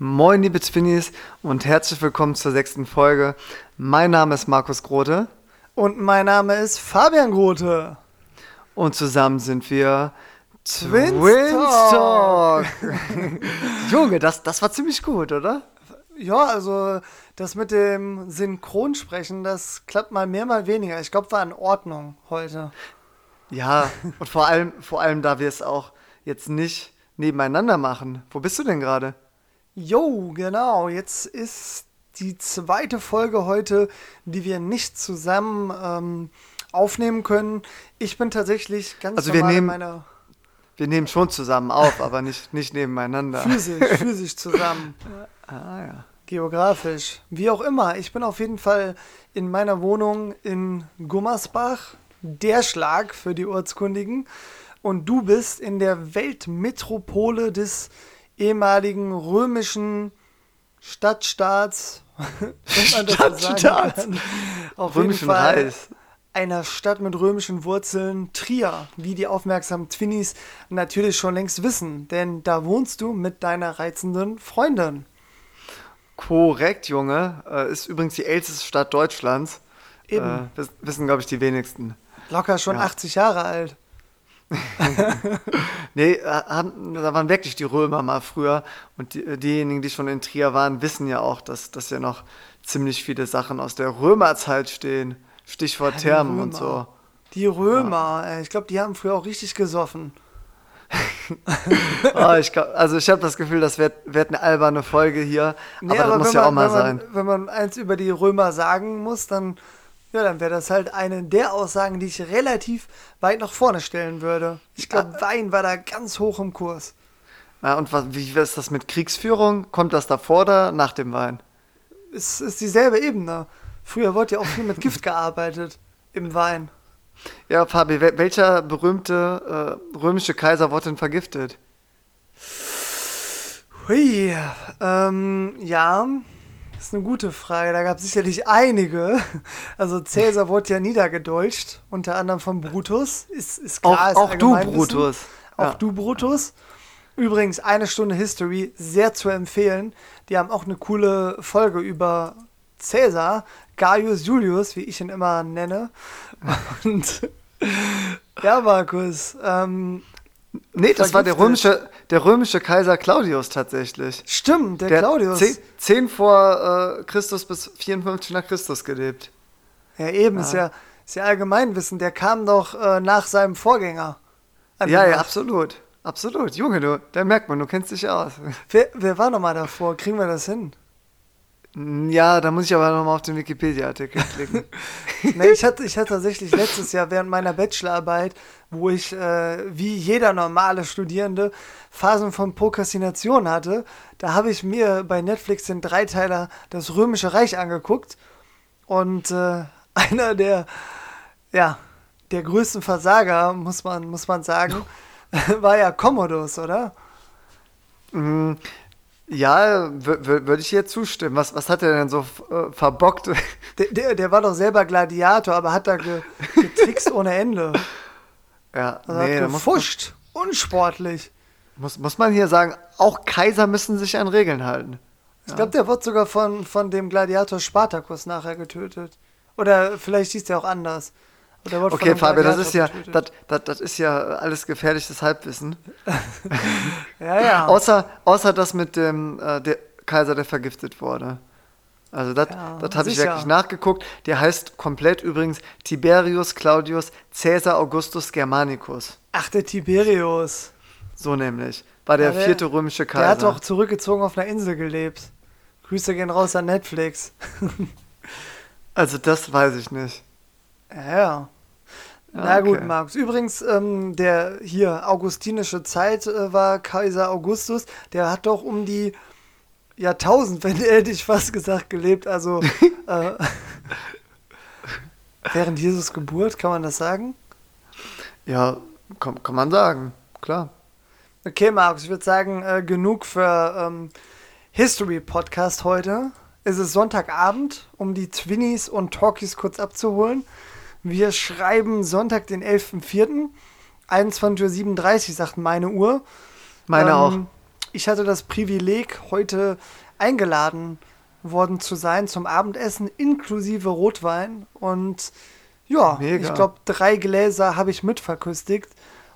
Moin, liebe Twinnies und herzlich willkommen zur sechsten Folge. Mein Name ist Markus Grote. Und mein Name ist Fabian Grote. Und zusammen sind wir Twins, Twins Talk. Junge, das, das war ziemlich gut, oder? Ja, also das mit dem Synchronsprechen, das klappt mal mehr, mal weniger. Ich glaube, war in Ordnung heute. Ja, und vor allem, vor allem, da wir es auch jetzt nicht nebeneinander machen. Wo bist du denn gerade? Jo, genau. Jetzt ist die zweite Folge heute, die wir nicht zusammen ähm, aufnehmen können. Ich bin tatsächlich ganz also wir nehmen, meiner. Wir nehmen schon zusammen auf, aber nicht, nicht nebeneinander. Physisch, physisch zusammen. ah ja. Geografisch. Wie auch immer. Ich bin auf jeden Fall in meiner Wohnung in Gummersbach. Der Schlag für die Ortskundigen. Und du bist in der Weltmetropole des ehemaligen römischen Stadtstaats. Stadtstaat. Auf Römischen jeden Fall Reis. einer Stadt mit römischen Wurzeln, Trier, wie die aufmerksamen Twinnies natürlich schon längst wissen, denn da wohnst du mit deiner reizenden Freundin. Korrekt, Junge. Äh, ist übrigens die älteste Stadt Deutschlands. Eben. Äh, wissen, glaube ich, die wenigsten. Locker schon ja. 80 Jahre alt. nee, äh, da waren wirklich die Römer mal früher. Und die, diejenigen, die schon in Trier waren, wissen ja auch, dass, dass ja noch ziemlich viele Sachen aus der Römerzeit stehen. Stichwort ja, Thermen und so. Die Römer, ja. ich glaube, die haben früher auch richtig gesoffen. oh, ich glaub, also ich habe das Gefühl, das wird, wird eine alberne Folge hier. Nee, aber, aber das muss ja auch mal wenn man, sein. Wenn man eins über die Römer sagen muss, dann ja, dann wäre das halt eine der Aussagen, die ich relativ weit nach vorne stellen würde. Ich glaube, ja. Wein war da ganz hoch im Kurs. Ja, und was, wie ist das mit Kriegsführung? Kommt das davor oder nach dem Wein? Es ist dieselbe Ebene. Früher wurde ja auch viel mit Gift gearbeitet im Wein. Ja, Fabi, welcher berühmte äh, römische Kaiser wurde denn vergiftet? Hui, ähm, ja, das ist eine gute Frage. Da gab es sicherlich einige. Also Cäsar wurde ja niedergedeutscht, unter anderem von Brutus. Ist, ist klar, auch, ist auch du, Brutus. Auch ja. du, Brutus. Übrigens, eine Stunde History, sehr zu empfehlen. Die haben auch eine coole Folge über Cäsar, Gaius Julius, wie ich ihn immer nenne. Und ja, Markus, ähm, Nee, das war der römische, der römische Kaiser Claudius tatsächlich. Stimmt, der, der Claudius. 10, 10 vor äh, Christus bis 54 nach Christus gelebt. Ja, eben, ja. Ist, ja, ist ja Allgemeinwissen. Der kam doch äh, nach seinem Vorgänger. Ja, ja, absolut. Absolut. Junge, du, da merkt man, du kennst dich aus. Wer, wer war nochmal davor? Kriegen wir das hin? Ja, da muss ich aber nochmal auf den Wikipedia-Artikel klicken. nee, ich, hatte, ich hatte tatsächlich letztes Jahr während meiner Bachelorarbeit, wo ich äh, wie jeder normale Studierende Phasen von Prokrastination hatte, da habe ich mir bei Netflix den Dreiteiler Das Römische Reich angeguckt. Und äh, einer der, ja, der größten Versager, muss man, muss man sagen, war ja Commodus, oder? Mhm. Ja, würde ich hier zustimmen. Was, was hat er denn so äh, verbockt? Der, der, der, war doch selber Gladiator, aber hat da ge, getrickst ohne Ende. Ja, also nee, hat gefuscht. Muss, unsportlich. Muss, muss man hier sagen, auch Kaiser müssen sich an Regeln halten. Ich glaube, der wird sogar von, von dem Gladiator Spartacus nachher getötet. Oder vielleicht hieß der auch anders. Okay, Fabio, das ist ja, das, das, das ist ja alles gefährliches Halbwissen. ja, ja. außer, außer das mit dem äh, der Kaiser, der vergiftet wurde. Also das, ja, das habe ich wirklich nachgeguckt. Der heißt komplett übrigens Tiberius Claudius Caesar Augustus Germanicus. Ach, der Tiberius. So nämlich. War der, der vierte römische Kaiser. Der hat doch zurückgezogen auf einer Insel gelebt. Grüße gehen raus an Netflix. also das weiß ich nicht. Ja, ja. Na okay. gut, Markus. Übrigens, ähm, der hier augustinische Zeit äh, war Kaiser Augustus. Der hat doch um die Jahrtausend, wenn hätte ich fast gesagt, gelebt. Also äh, während Jesus Geburt, kann man das sagen? Ja, kann, kann man sagen, klar. Okay, Markus, ich würde sagen, äh, genug für ähm, History Podcast heute. Es ist Sonntagabend, um die Twinnies und Talkies kurz abzuholen. Wir schreiben Sonntag, den 11.04. 21.37 Uhr, sagt meine Uhr. Meine ähm, auch. ich hatte das Privileg, heute eingeladen worden zu sein zum Abendessen inklusive Rotwein. Und ja, Mega. ich glaube, drei Gläser habe ich mitverköstigt.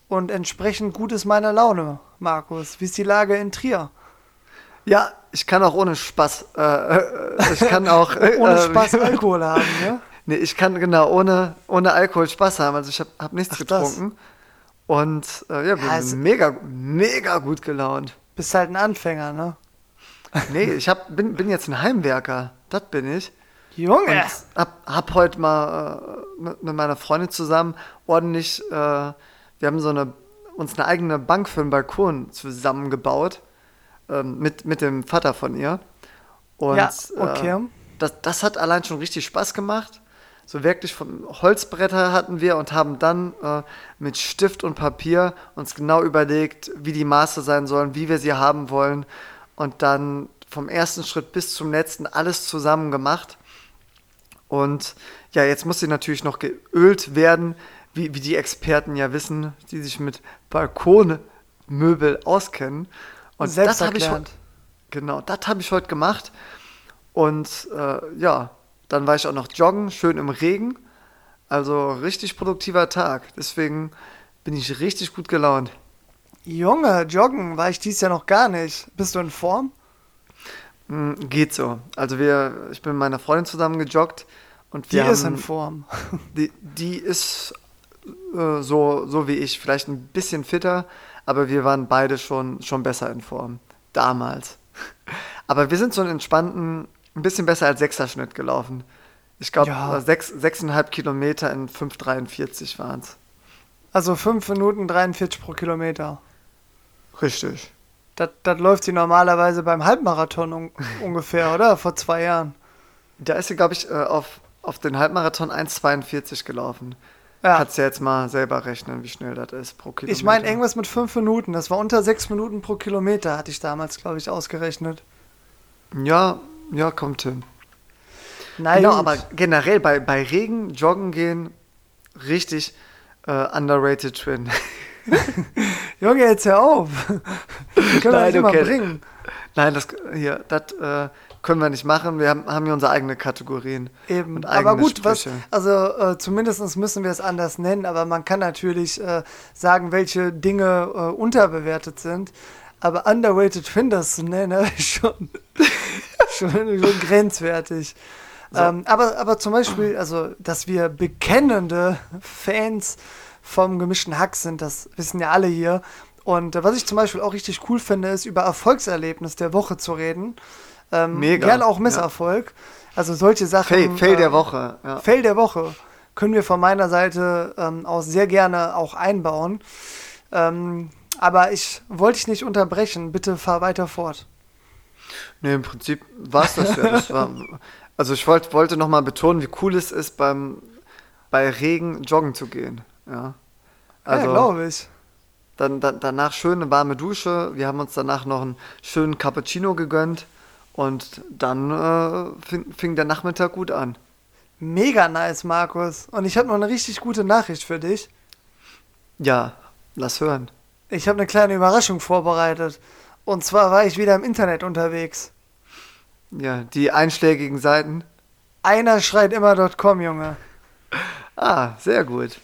Und entsprechend gut ist meine Laune, Markus. Wie ist die Lage in Trier? Ja, ich kann auch ohne Spaß. Äh, äh ich kann auch. Äh, ohne äh, Spaß Alkohol haben, ja? Nee, ich kann genau ohne, ohne Alkohol Spaß haben. Also ich habe hab nichts Ach, getrunken. Das. Und äh, ja, bin ja, also, mega, mega gut gelaunt. Bist halt ein Anfänger, ne? Nee, ich hab, bin, bin jetzt ein Heimwerker. Das bin ich. Junge! Und hab, hab heute mal äh, mit, mit, meiner Freundin zusammen ordentlich, äh, wir haben so eine, uns eine eigene Bank für den Balkon zusammengebaut. Ähm, mit, mit dem Vater von ihr. Und ja, okay. Äh, das, das hat allein schon richtig Spaß gemacht so wirklich vom Holzbretter hatten wir und haben dann äh, mit Stift und Papier uns genau überlegt, wie die Maße sein sollen, wie wir sie haben wollen und dann vom ersten Schritt bis zum letzten alles zusammen gemacht. Und ja, jetzt muss sie natürlich noch geölt werden, wie, wie die Experten ja wissen, die sich mit Balkonmöbel auskennen. Und das habe ich genau, das habe ich heute gemacht. Und äh, ja, dann war ich auch noch joggen, schön im Regen. Also richtig produktiver Tag. Deswegen bin ich richtig gut gelaunt. Junge, joggen war ich dies Jahr noch gar nicht. Bist du in Form? Mm, geht so. Also wir, ich bin mit meiner Freundin zusammen gejoggt und wir die ist in Form. Die, die ist äh, so, so wie ich, vielleicht ein bisschen fitter, aber wir waren beide schon, schon besser in Form. Damals. Aber wir sind so einen entspannten ein bisschen besser als Sechserschnitt gelaufen. Ich glaube, ja. sechs, sechseinhalb Kilometer in 5,43 waren es. Also 5 Minuten 43 pro Kilometer. Richtig. Das, das läuft sie normalerweise beim Halbmarathon un ungefähr, oder? Vor zwei Jahren. Da ist sie, glaube ich, äh, auf, auf den Halbmarathon 1,42 gelaufen. Ja. Kannst du ja jetzt mal selber rechnen, wie schnell das ist pro Kilometer. Ich meine, irgendwas mit 5 Minuten. Das war unter 6 Minuten pro Kilometer, hatte ich damals, glaube ich, ausgerechnet. Ja, ja, kommt hin. Nein, genau, aber generell bei, bei Regen, Joggen gehen, richtig äh, underrated Twin. Junge, jetzt hör auf. Das können Nein, wir nicht okay. bringen. Nein, das hier, das äh, können wir nicht machen. Wir haben, haben hier unsere eigenen Kategorien. Eben. aber gut, Sprüche. was, also äh, zumindest müssen wir es anders nennen, aber man kann natürlich äh, sagen, welche Dinge äh, unterbewertet sind. Aber underrated Finders zu nennen, schon schon, schon grenzwertig. So. Ähm, aber, aber zum Beispiel, also, dass wir bekennende Fans vom gemischten Hack sind, das wissen ja alle hier. Und äh, was ich zum Beispiel auch richtig cool finde, ist über Erfolgserlebnis der Woche zu reden. Ähm, Mega. Gerne auch Misserfolg. Ja. Also solche Sachen. Fail, Fail der ähm, Woche. Ja. Fail der Woche können wir von meiner Seite ähm, aus sehr gerne auch einbauen. Ähm, aber ich wollte dich nicht unterbrechen. Bitte fahr weiter fort. Nee, im Prinzip war es das ja. Das war, also ich wollt, wollte nochmal betonen, wie cool es ist, beim, bei Regen joggen zu gehen. Ja, also, ja glaube ich. Dann, dann, danach schöne warme Dusche. Wir haben uns danach noch einen schönen Cappuccino gegönnt. Und dann äh, fing, fing der Nachmittag gut an. Mega nice, Markus. Und ich habe noch eine richtig gute Nachricht für dich. Ja, lass hören. Ich habe eine kleine Überraschung vorbereitet. Und zwar war ich wieder im Internet unterwegs. Ja, die einschlägigen Seiten. Einer schreit immer.com, Junge. Ah, sehr gut.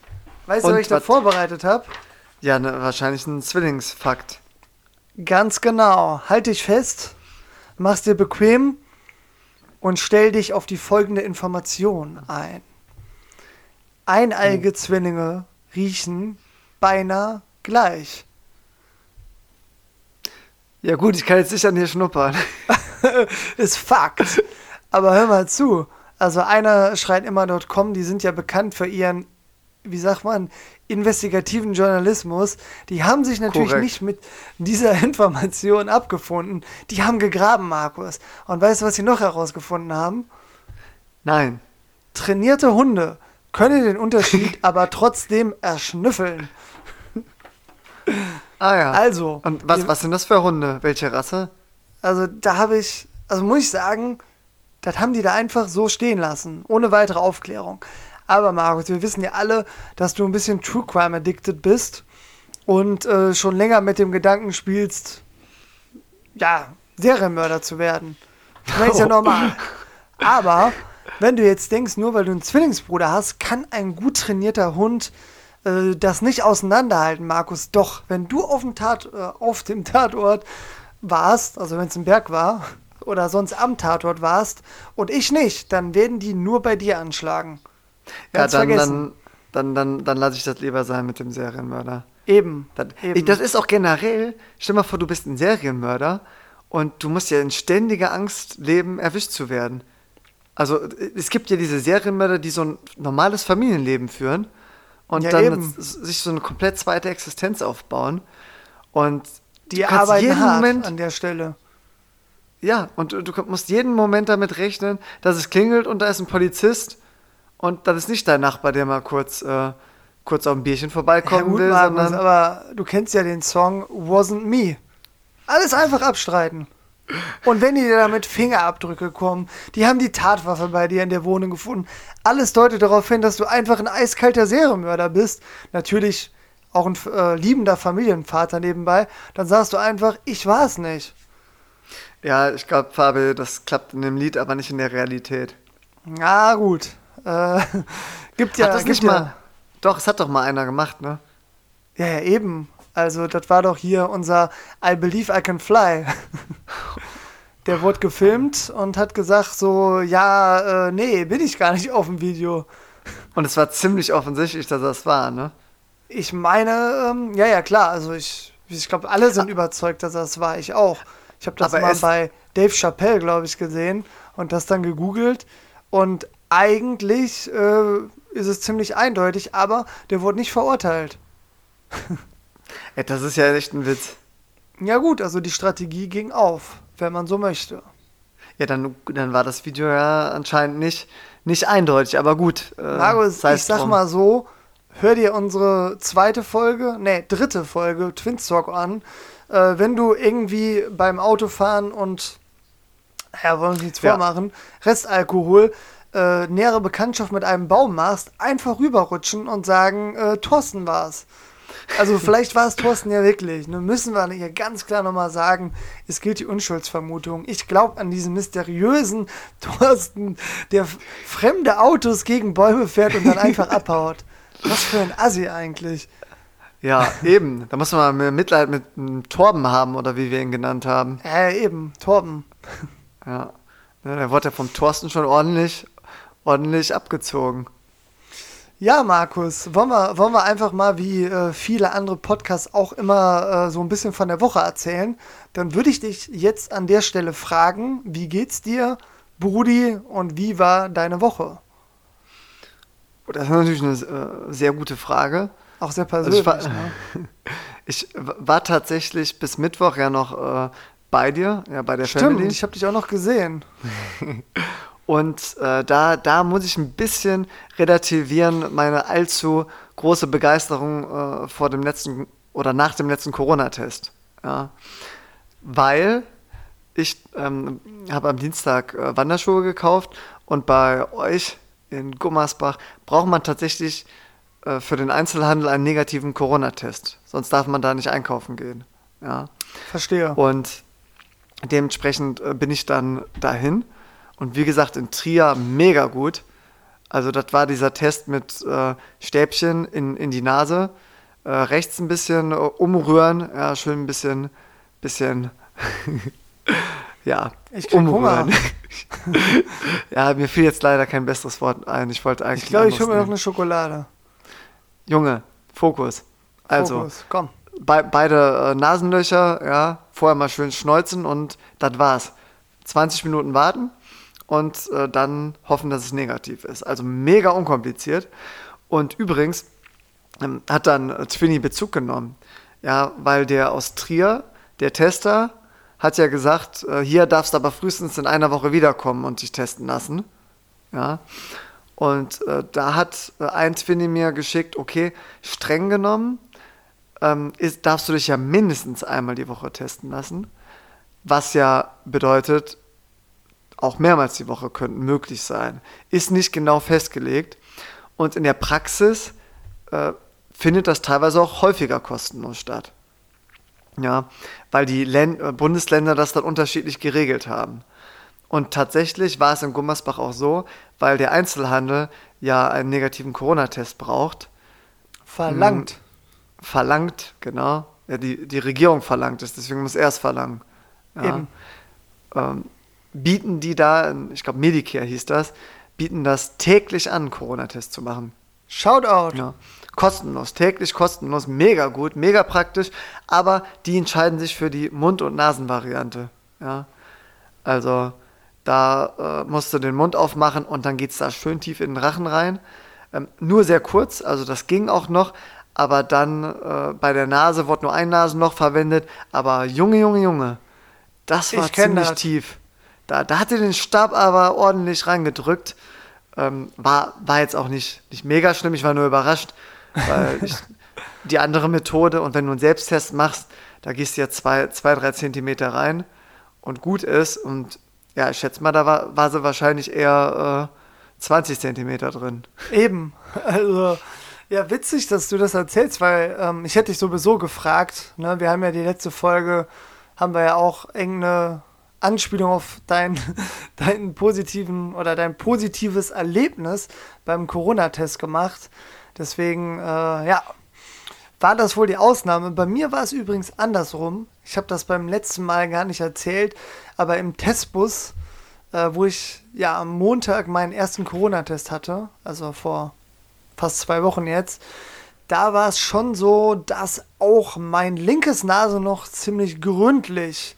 Weißt du, was ich da vorbereitet habe? Ja, ne, wahrscheinlich ein Zwillingsfakt. Ganz genau. Halt dich fest, mach's dir bequem und stell dich auf die folgende Information ein. Eineiige Zwillinge riechen beinahe gleich. Ja gut, ich kann jetzt nicht an dir schnuppern. ist Fakt. Aber hör mal zu. Also einer schreit immer.com, die sind ja bekannt für ihren, wie sagt man, investigativen Journalismus. Die haben sich natürlich Korrekt. nicht mit dieser Information abgefunden. Die haben gegraben, Markus. Und weißt du, was sie noch herausgefunden haben? Nein. Trainierte Hunde können den Unterschied aber trotzdem erschnüffeln. Ah ja. Also. Und was, was sind das für Hunde? Welche Rasse? Also da habe ich, also muss ich sagen, das haben die da einfach so stehen lassen, ohne weitere Aufklärung. Aber Markus, wir wissen ja alle, dass du ein bisschen True Crime addicted bist und äh, schon länger mit dem Gedanken spielst, ja, Serienmörder zu werden. Das ist ja normal. Aber wenn du jetzt denkst, nur weil du einen Zwillingsbruder hast, kann ein gut trainierter Hund äh, das nicht auseinanderhalten, Markus. Doch, wenn du auf dem, Tat, äh, auf dem Tatort warst, also wenn es ein Berg war, oder sonst am Tatort warst und ich nicht, dann werden die nur bei dir anschlagen. Ganz ja, dann, dann, dann, dann, dann lasse ich das lieber sein mit dem Serienmörder. Eben. Das, eben. das ist auch generell, stell dir mal vor, du bist ein Serienmörder und du musst ja in ständiger Angst leben, erwischt zu werden. Also es gibt ja diese Serienmörder, die so ein normales Familienleben führen und ja, dann mit, sich so eine komplett zweite Existenz aufbauen. Und die arbeiten jeden hart Moment, an der Stelle. Ja, und du, musst jeden Moment damit rechnen, dass es klingelt und da ist ein Polizist und das ist nicht dein Nachbar, der mal kurz, äh, kurz auf ein Bierchen vorbeikommen ja, gut, will. Magnus, sondern aber du kennst ja den Song Wasn't Me. Alles einfach abstreiten. Und wenn die dir damit Fingerabdrücke kommen, die haben die Tatwaffe bei dir in der Wohnung gefunden. Alles deutet darauf hin, dass du einfach ein eiskalter Serienmörder bist. Natürlich auch ein äh, liebender Familienvater nebenbei. Dann sagst du einfach, ich war es nicht. Ja, ich glaube, Fabel, das klappt in dem Lied, aber nicht in der Realität. Na gut. Äh, gibt ja. Hat das nicht ja, mal. Doch, es hat doch mal einer gemacht, ne? Ja, ja, eben. Also, das war doch hier unser I Believe I Can Fly. Der wurde gefilmt und hat gesagt so, ja, äh, nee, bin ich gar nicht auf dem Video. Und es war ziemlich offensichtlich, dass das war, ne? Ich meine, ähm, ja, ja, klar. Also ich, ich glaube, alle sind überzeugt, dass das war. Ich auch. Ich habe das Aber mal bei Dave Chappelle, glaube ich, gesehen und das dann gegoogelt. Und eigentlich äh, ist es ziemlich eindeutig, aber der wurde nicht verurteilt. Ey, das ist ja echt ein Witz. Ja gut, also die Strategie ging auf, wenn man so möchte. Ja, dann, dann war das Video ja anscheinend nicht, nicht eindeutig, aber gut. Äh, Markus, ich sag drum. mal so, hör dir unsere zweite Folge, nee, dritte Folge Twin Talk an. Äh, wenn du irgendwie beim Autofahren und, ja, wollen wir uns nichts ja. vormachen, Restalkohol, äh, nähere Bekanntschaft mit einem Baum machst, einfach rüberrutschen und sagen, äh, Thorsten war's. Also vielleicht war es Thorsten ja wirklich. Ne? Müssen wir hier ganz klar nochmal sagen, es gilt die Unschuldsvermutung. Ich glaube an diesen mysteriösen Thorsten, der fremde Autos gegen Bäume fährt und dann einfach abhaut. Was für ein Assi eigentlich. Ja, eben. Da muss man mal Mitleid mit Torben haben, oder wie wir ihn genannt haben. Ja, eben. Torben. Ja. Der wurde ja vom Thorsten schon ordentlich, ordentlich abgezogen. Ja, Markus, wollen wir, wollen wir einfach mal wie äh, viele andere Podcasts auch immer äh, so ein bisschen von der Woche erzählen? Dann würde ich dich jetzt an der Stelle fragen, wie geht's dir, Brudi, und wie war deine Woche? Das ist natürlich eine äh, sehr gute Frage. Auch sehr persönlich. Also ich, war, ne? ich, war, tatsächlich bis Mittwoch ja noch äh, bei dir, ja, bei der Stimmt, Family. ich habe dich auch noch gesehen. Und äh, da, da muss ich ein bisschen relativieren, meine allzu große Begeisterung äh, vor dem letzten oder nach dem letzten Corona-Test. Ja. Weil ich ähm, habe am Dienstag äh, Wanderschuhe gekauft und bei euch in Gummersbach braucht man tatsächlich äh, für den Einzelhandel einen negativen Corona-Test. Sonst darf man da nicht einkaufen gehen. Ja. Verstehe. Und dementsprechend äh, bin ich dann dahin und wie gesagt, in Trier mega gut. Also das war dieser Test mit äh, Stäbchen in, in die Nase, äh, rechts ein bisschen äh, umrühren, ja, schön ein bisschen, bisschen, ja, ich umrühren. ja, mir fiel jetzt leider kein besseres Wort ein. Ich wollte eigentlich. Ich glaube, ich hole mir noch eine Schokolade. Junge, Fokus. Also, Fokus, komm. Be beide äh, Nasenlöcher, ja, vorher mal schön schneuzen und das war's. 20 Minuten warten, und äh, dann hoffen, dass es negativ ist. Also mega unkompliziert. Und übrigens ähm, hat dann äh, Twinny Bezug genommen. Ja, weil der aus Trier, der Tester, hat ja gesagt, äh, hier darfst du aber frühestens in einer Woche wiederkommen und dich testen lassen. Ja. Und äh, da hat äh, ein Twinny mir geschickt, okay, streng genommen ähm, ist, darfst du dich ja mindestens einmal die Woche testen lassen. Was ja bedeutet, auch mehrmals die Woche könnten möglich sein. Ist nicht genau festgelegt. Und in der Praxis äh, findet das teilweise auch häufiger kostenlos statt. Ja, weil die Län äh, Bundesländer das dann unterschiedlich geregelt haben. Und tatsächlich war es in Gummersbach auch so, weil der Einzelhandel ja einen negativen Corona-Test braucht. Verlangt. Hm, verlangt, genau. Ja, die, die Regierung verlangt es, deswegen muss er es verlangen. Ja. Eben. Ähm, bieten die da, ich glaube Medicare hieß das, bieten das täglich an, Corona-Test zu machen. Shoutout. Ja. Kostenlos, täglich kostenlos, mega gut, mega praktisch, aber die entscheiden sich für die Mund- und Nasenvariante. Ja. Also da äh, musst du den Mund aufmachen und dann geht es da schön tief in den Rachen rein. Ähm, nur sehr kurz, also das ging auch noch, aber dann äh, bei der Nase wurde nur ein Nasenloch verwendet. Aber Junge, Junge, Junge, das war ziemlich das. tief. Da, da hat er den Stab aber ordentlich reingedrückt. Ähm, war, war jetzt auch nicht, nicht mega schlimm, ich war nur überrascht, weil ich, die andere Methode und wenn du einen Selbsttest machst, da gehst du ja zwei, zwei drei Zentimeter rein und gut ist und ja, ich schätze mal, da war, war sie wahrscheinlich eher äh, 20 Zentimeter drin. Eben, also ja, witzig, dass du das erzählst, weil ähm, ich hätte dich sowieso gefragt. Ne? Wir haben ja die letzte Folge, haben wir ja auch irgendeine Anspielung auf dein, deinen positiven oder dein positives Erlebnis beim Corona-Test gemacht. Deswegen, äh, ja, war das wohl die Ausnahme. Bei mir war es übrigens andersrum. Ich habe das beim letzten Mal gar nicht erzählt, aber im Testbus, äh, wo ich ja am Montag meinen ersten Corona-Test hatte, also vor fast zwei Wochen jetzt, da war es schon so, dass auch mein linkes Nase noch ziemlich gründlich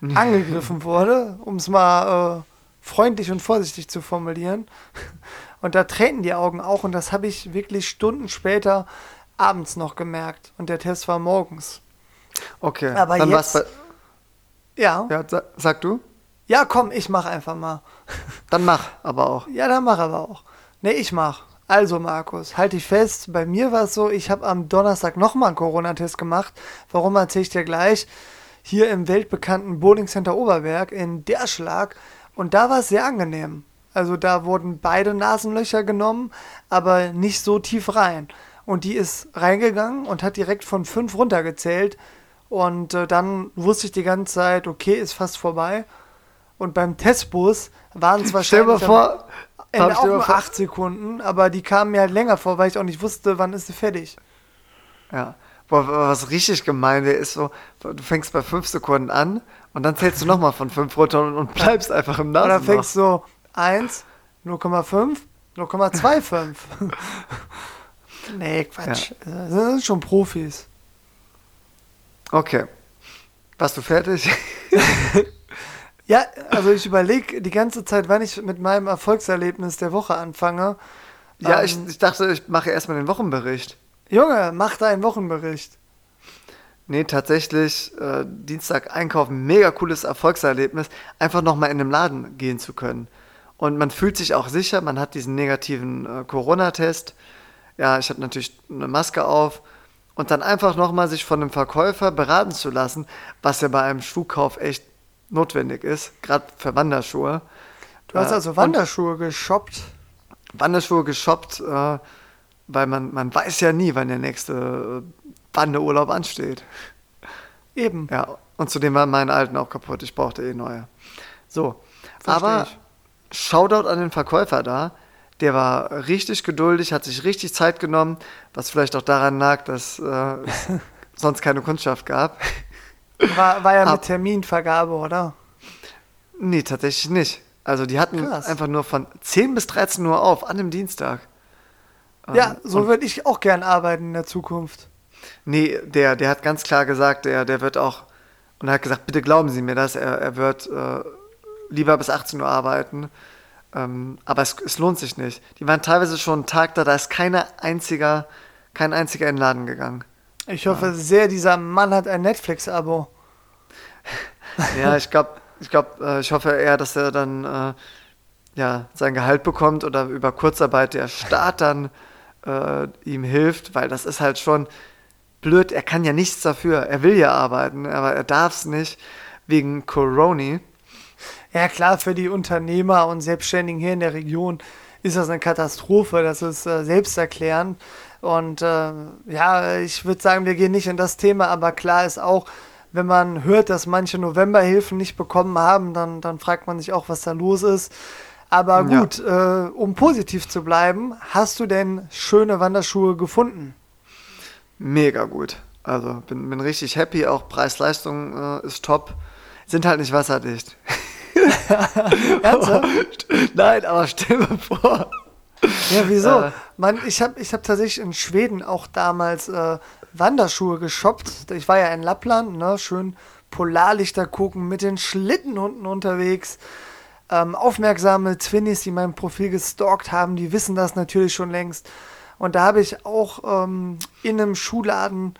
angegriffen wurde, um es mal äh, freundlich und vorsichtig zu formulieren. Und da treten die Augen auch und das habe ich wirklich Stunden später abends noch gemerkt. Und der Test war morgens. Okay, aber dann jetzt. ja. ja. Sag du? Ja, komm, ich mach einfach mal. Dann mach aber auch. Ja, dann mach aber auch. Nee, ich mach. Also Markus, halte ich fest, bei mir war es so, ich habe am Donnerstag nochmal einen Corona-Test gemacht. Warum erzähle ich dir gleich? Hier im weltbekannten Bowling Center Oberberg in Derschlag. Und da war es sehr angenehm. Also da wurden beide Nasenlöcher genommen, aber nicht so tief rein. Und die ist reingegangen und hat direkt von fünf runtergezählt. Und äh, dann wusste ich die ganze Zeit, okay, ist fast vorbei. Und beim Testbus waren es wahrscheinlich. Vor, Ende auch nur acht Sekunden, aber die kamen mir halt länger vor, weil ich auch nicht wusste, wann ist sie fertig. Ja. Boah, was richtig gemein wäre, ist so, du fängst bei fünf Sekunden an und dann zählst du nochmal von fünf runter und, bleibst einfach im Nasen. Oder fängst du so 1, 0,5, 0,25. nee, Quatsch. Ja. Das sind schon Profis. Okay. Warst du fertig? Ja, also ich überlege die ganze Zeit, wann ich mit meinem Erfolgserlebnis der Woche anfange. Ja, ähm, ich, ich dachte, ich mache erstmal den Wochenbericht. Junge, mach deinen Wochenbericht. Nee, tatsächlich, äh, Dienstag einkaufen, mega cooles Erfolgserlebnis, einfach nochmal in den Laden gehen zu können. Und man fühlt sich auch sicher, man hat diesen negativen äh, Corona-Test. Ja, ich habe natürlich eine Maske auf. Und dann einfach nochmal sich von einem Verkäufer beraten zu lassen, was ja bei einem Schuhkauf echt notwendig ist, gerade für Wanderschuhe. Du hast äh, also Wanderschuhe geshoppt? Wanderschuhe geshoppt, äh, weil man, man weiß ja nie, wann der nächste Wanderurlaub ansteht. Eben. Ja, und zudem waren meine alten auch kaputt. Ich brauchte eh neue. So, Versteh aber ich. Shoutout an den Verkäufer da. Der war richtig geduldig, hat sich richtig Zeit genommen, was vielleicht auch daran lag, dass äh, es sonst keine Kundschaft gab. War, war ja mit Terminvergabe, oder? Nee, tatsächlich nicht. Also die hatten Krass. einfach nur von 10 bis 13 Uhr auf, an dem Dienstag. Ja, ähm, so würde ich auch gern arbeiten in der Zukunft. Nee, der, der hat ganz klar gesagt, der, der wird auch, und er hat gesagt, bitte glauben Sie mir das, er, er wird äh, lieber bis 18 Uhr arbeiten. Ähm, aber es, es lohnt sich nicht. Die waren teilweise schon einen Tag da, da ist keiner einziger, kein einziger in den Laden gegangen. Ich hoffe ja. sehr, dieser Mann hat ein Netflix-Abo. ja, ich glaube, ich, glaub, äh, ich hoffe eher, dass er dann äh, ja, sein Gehalt bekommt oder über Kurzarbeit der Staat dann äh, ihm hilft, weil das ist halt schon blöd. Er kann ja nichts dafür. Er will ja arbeiten, aber er darf es nicht wegen Corona. Ja, klar, für die Unternehmer und Selbstständigen hier in der Region ist das eine Katastrophe. Das ist äh, selbsterklärend. Und äh, ja, ich würde sagen, wir gehen nicht in das Thema, aber klar ist auch, wenn man hört, dass manche Novemberhilfen nicht bekommen haben, dann, dann fragt man sich auch, was da los ist. Aber gut, ja. äh, um positiv zu bleiben, hast du denn schöne Wanderschuhe gefunden? Mega gut. Also bin, bin richtig happy, auch Preis-Leistung äh, ist top. Sind halt nicht wasserdicht. Ernsthaft? Nein, aber stell mir vor. Ja, wieso? Äh, Man, ich habe ich hab tatsächlich in Schweden auch damals äh, Wanderschuhe geshoppt. Ich war ja in Lappland, ne? schön Polarlichter gucken, mit den Schlittenhunden unterwegs. Ähm, aufmerksame Twinnies, die mein Profil gestalkt haben, die wissen das natürlich schon längst. Und da habe ich auch ähm, in einem Schuhladen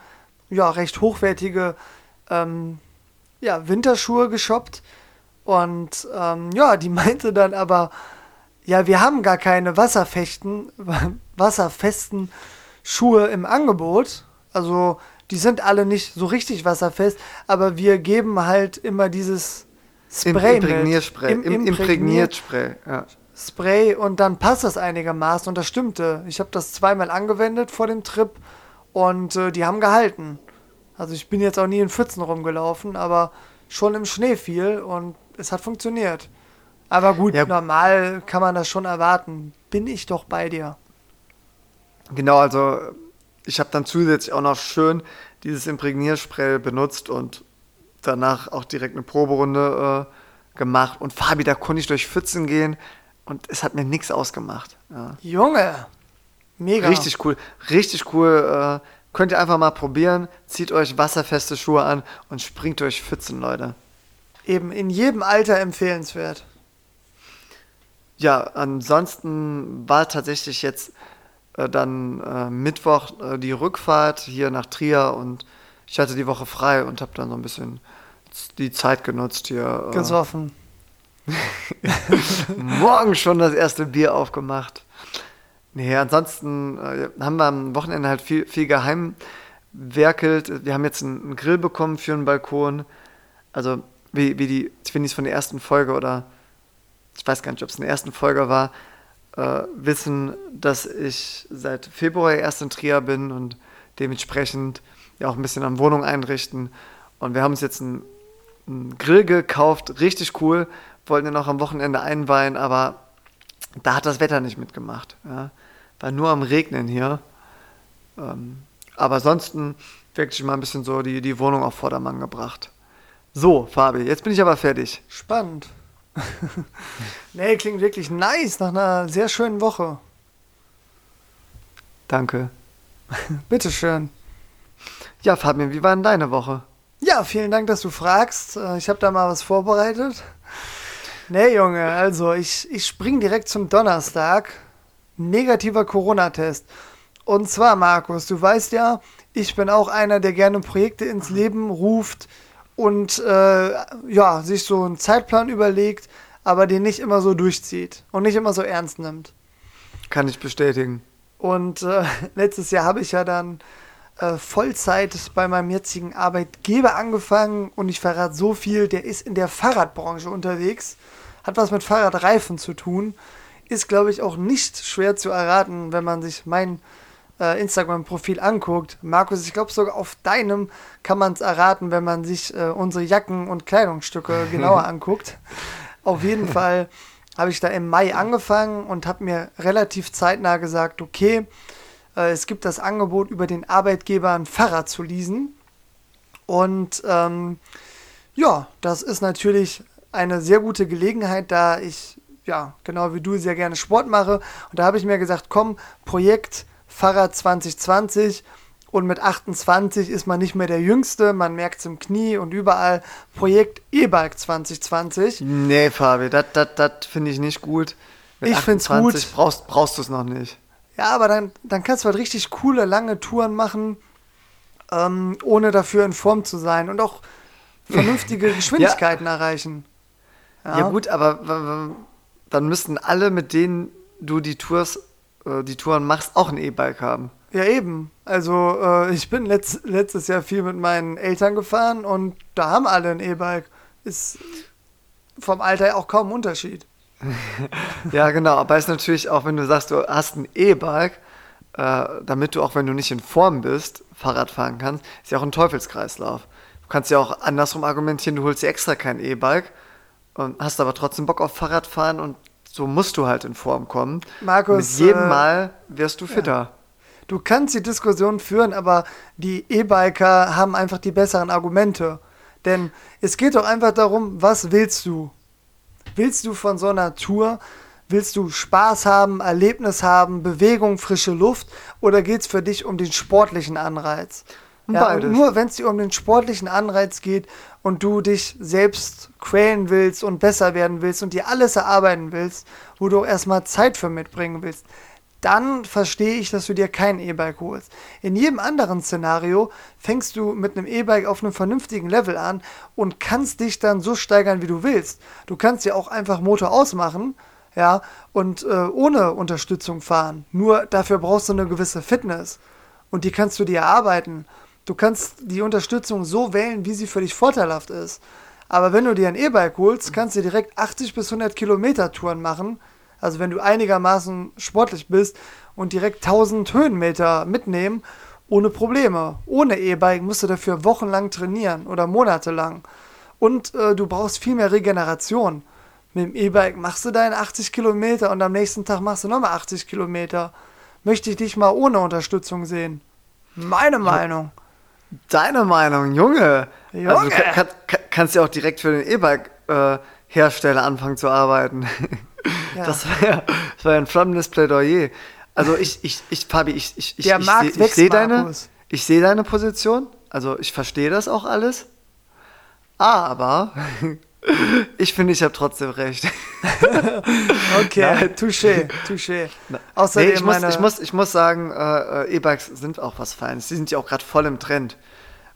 ja, recht hochwertige ähm, ja, Winterschuhe geshoppt. Und ähm, ja, die meinte dann aber, ja, wir haben gar keine wasserfechten, wasserfesten Schuhe im Angebot. Also die sind alle nicht so richtig wasserfest, aber wir geben halt immer dieses Spray Imprägnierspray. Im, Im, Imprägnierspray, ja. Spray und dann passt das einigermaßen und das stimmte. Ich habe das zweimal angewendet vor dem Trip und äh, die haben gehalten. Also ich bin jetzt auch nie in Pfützen rumgelaufen, aber schon im Schnee viel und es hat funktioniert. Aber gut, ja. normal kann man das schon erwarten. Bin ich doch bei dir. Genau, also ich habe dann zusätzlich auch noch schön dieses Imprägnierspray benutzt und danach auch direkt eine Proberunde äh, gemacht. Und Fabi, da konnte ich durch Pfützen gehen und es hat mir nichts ausgemacht. Ja. Junge, mega. Richtig cool, richtig cool. Äh, könnt ihr einfach mal probieren. Zieht euch wasserfeste Schuhe an und springt durch Pfützen, Leute. Eben in jedem Alter empfehlenswert. Ja, ansonsten war tatsächlich jetzt äh, dann äh, Mittwoch äh, die Rückfahrt hier nach Trier und ich hatte die Woche frei und habe dann so ein bisschen die Zeit genutzt hier. Äh, Gesoffen. Morgen schon das erste Bier aufgemacht. Nee, ansonsten äh, haben wir am Wochenende halt viel, viel geheimwerkelt. Wir haben jetzt einen, einen Grill bekommen für einen Balkon. Also wie, wie die Twinnies von der ersten Folge oder ich weiß gar nicht, ob es in der ersten Folge war, äh, wissen, dass ich seit Februar erst in Trier bin und dementsprechend ja auch ein bisschen an Wohnung einrichten. Und wir haben uns jetzt einen, einen Grill gekauft, richtig cool, wollten ihn auch am Wochenende einweihen, aber da hat das Wetter nicht mitgemacht. Ja. War nur am Regnen hier. Ähm, aber ansonsten wirklich mal ein bisschen so die, die Wohnung auf Vordermann gebracht. So, Fabi, jetzt bin ich aber fertig. Spannend. nee, klingt wirklich nice nach einer sehr schönen Woche. Danke. Bitteschön. Ja, Fabian, wie war denn deine Woche? Ja, vielen Dank, dass du fragst. Äh, ich habe da mal was vorbereitet. Nee, Junge, also ich, ich spring direkt zum Donnerstag. Negativer Corona-Test. Und zwar, Markus, du weißt ja, ich bin auch einer, der gerne Projekte ins Leben ruft, und äh, ja, sich so einen Zeitplan überlegt, aber den nicht immer so durchzieht und nicht immer so ernst nimmt. Kann ich bestätigen. Und äh, letztes Jahr habe ich ja dann äh, Vollzeit bei meinem jetzigen Arbeitgeber angefangen und ich verrate so viel, der ist in der Fahrradbranche unterwegs, hat was mit Fahrradreifen zu tun, ist glaube ich auch nicht schwer zu erraten, wenn man sich mein äh, Instagram-Profil anguckt. Markus, ich glaube sogar auf deinem kann man es erraten, wenn man sich äh, unsere Jacken und Kleidungsstücke genauer anguckt. Auf jeden Fall habe ich da im Mai angefangen und habe mir relativ zeitnah gesagt, okay, es gibt das Angebot, über den Arbeitgeber ein Fahrrad zu leasen. Und ähm, ja, das ist natürlich eine sehr gute Gelegenheit, da ich, ja, genau wie du, sehr gerne Sport mache. Und da habe ich mir gesagt, komm, Projekt Fahrrad 2020 und mit 28 ist man nicht mehr der Jüngste, man merkt es im Knie und überall Projekt E-Bike 2020. Nee, Fabi, das finde ich nicht gut. Mit ich finde es gut. Brauchst, brauchst du es noch nicht. Ja, aber dann, dann kannst du halt richtig coole, lange Touren machen, ähm, ohne dafür in Form zu sein und auch vernünftige Geschwindigkeiten ja. erreichen. Ja. ja, gut, aber dann müssten alle, mit denen du die Tours äh, die Touren machst, auch ein E-Bike haben. Ja, eben. Also äh, ich bin letzt, letztes Jahr viel mit meinen Eltern gefahren und da haben alle ein E-Bike. Ist vom Alter auch kaum ein Unterschied. Ja, genau. Aber es ist natürlich auch, wenn du sagst, du hast ein E-Bike, äh, damit du auch, wenn du nicht in Form bist, Fahrrad fahren kannst, ist ja auch ein Teufelskreislauf. Du kannst ja auch andersrum argumentieren, du holst dir extra kein E-Bike und hast aber trotzdem Bock auf Fahrradfahren und so musst du halt in Form kommen. Markus. Mit jedem äh, Mal wirst du fitter. Ja. Du kannst die Diskussion führen, aber die E-Biker haben einfach die besseren Argumente. Denn es geht doch einfach darum, was willst du? Willst du von so einer Tour, willst du Spaß haben, Erlebnis haben, Bewegung, frische Luft oder geht es für dich um den sportlichen Anreiz? Ja, nur wenn es dir um den sportlichen Anreiz geht und du dich selbst quälen willst und besser werden willst und dir alles erarbeiten willst, wo du erstmal Zeit für mitbringen willst, dann verstehe ich, dass du dir kein E-Bike holst. In jedem anderen Szenario fängst du mit einem E-Bike auf einem vernünftigen Level an und kannst dich dann so steigern, wie du willst. Du kannst ja auch einfach Motor ausmachen, ja, und äh, ohne Unterstützung fahren. Nur dafür brauchst du eine gewisse Fitness und die kannst du dir erarbeiten. Du kannst die Unterstützung so wählen, wie sie für dich vorteilhaft ist. Aber wenn du dir ein E-Bike holst, kannst du direkt 80 bis 100 Kilometer Touren machen. Also wenn du einigermaßen sportlich bist und direkt 1000 Höhenmeter mitnehmen, ohne Probleme. Ohne E-Bike musst du dafür wochenlang trainieren oder monatelang. Und äh, du brauchst viel mehr Regeneration. Mit dem E-Bike machst du deine 80 Kilometer und am nächsten Tag machst du nochmal 80 Kilometer. Möchte ich dich mal ohne Unterstützung sehen. Meine Meinung. Deine Meinung, Junge. Junge. Also du kann, kann, kannst ja auch direkt für den E-Bike-Hersteller äh, anfangen zu arbeiten. Ja. Das war ja das war ein flammendes Plädoyer. Also ich, ich, ich, Fabi, ich, ich, Der ich, Markt ich, ich sehe deine, ich sehe deine Position. Also ich verstehe das auch alles. Aber ich finde, ich habe trotzdem recht. okay, touché, touché. Außerdem nee, ich, muss, ich, muss, ich muss sagen, äh, äh, E-Bikes sind auch was Feines. Die sind ja auch gerade voll im Trend.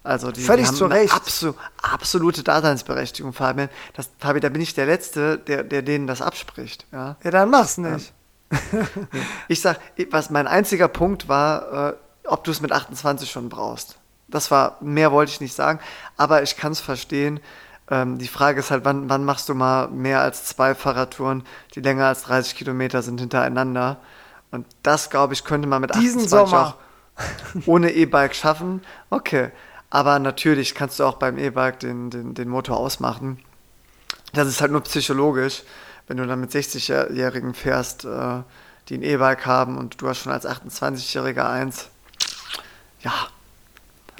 Also die, Völlig die haben zu Recht. Abso absolute Daseinsberechtigung, Fabian. Das, Fabi, da bin ich der Letzte, der, der denen das abspricht. Ja, ja dann mach's nicht. ich sag, was mein einziger Punkt war, äh, ob du es mit 28 schon brauchst. Das war, mehr wollte ich nicht sagen, aber ich kann es verstehen. Ähm, die Frage ist halt, wann, wann machst du mal mehr als zwei Fahrradtouren, die länger als 30 Kilometer sind hintereinander? Und das, glaube ich, könnte man mit Diesen 28 Sommer. auch ohne E-Bike schaffen. Okay, aber natürlich kannst du auch beim E-Bike den, den, den Motor ausmachen. Das ist halt nur psychologisch, wenn du dann mit 60-Jährigen fährst, äh, die ein E-Bike haben und du hast schon als 28-Jähriger eins. Ja.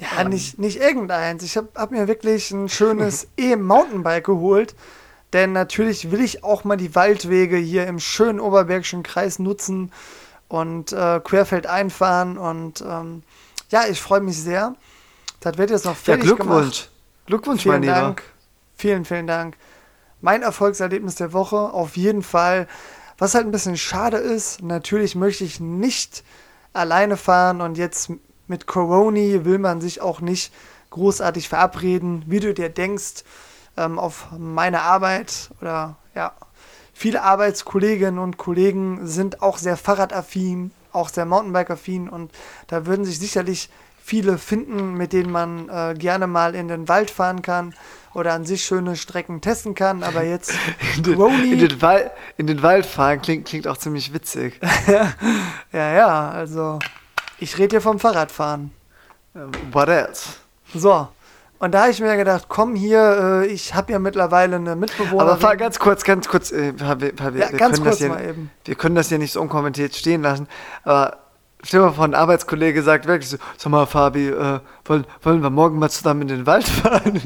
Ja, ähm, nicht, nicht irgendeins. Ich habe hab mir wirklich ein schönes E-Mountainbike geholt. Denn natürlich will ich auch mal die Waldwege hier im schönen Oberbergischen Kreis nutzen und äh, querfeld einfahren. Und ähm, ja, ich freue mich sehr. Das wird jetzt noch fertig ja, Glückwunsch. Gemacht. Glückwunsch, vielen mein Lieber. Dank. Vielen, vielen Dank. Mein Erfolgserlebnis der Woche auf jeden Fall. Was halt ein bisschen schade ist, natürlich möchte ich nicht alleine fahren und jetzt mit Corona will man sich auch nicht großartig verabreden, wie du dir denkst, ähm, auf meine Arbeit oder ja, viele Arbeitskolleginnen und Kollegen sind auch sehr Fahrradaffin, auch sehr Mountainbike-affin und da würden sich sicherlich viele finden, mit denen man äh, gerne mal in den Wald fahren kann oder an sich schöne Strecken testen kann, aber jetzt in den, in den, Wald, in den Wald fahren klingt, klingt auch ziemlich witzig. ja, ja, also ich rede hier vom Fahrradfahren. What else? So, und da habe ich mir gedacht, komm hier, äh, ich habe ja mittlerweile eine Mitbewohnerin. Aber fahr ganz kurz, ganz kurz, äh, wir, wir, ja, wir, ganz kurz mal hier, eben. wir können das hier nicht so unkommentiert stehen lassen, aber Stell mal vor, ein Arbeitskollege sagt wirklich so, sag mal Fabi, äh, wollen, wollen wir morgen mal zusammen in den Wald fahren?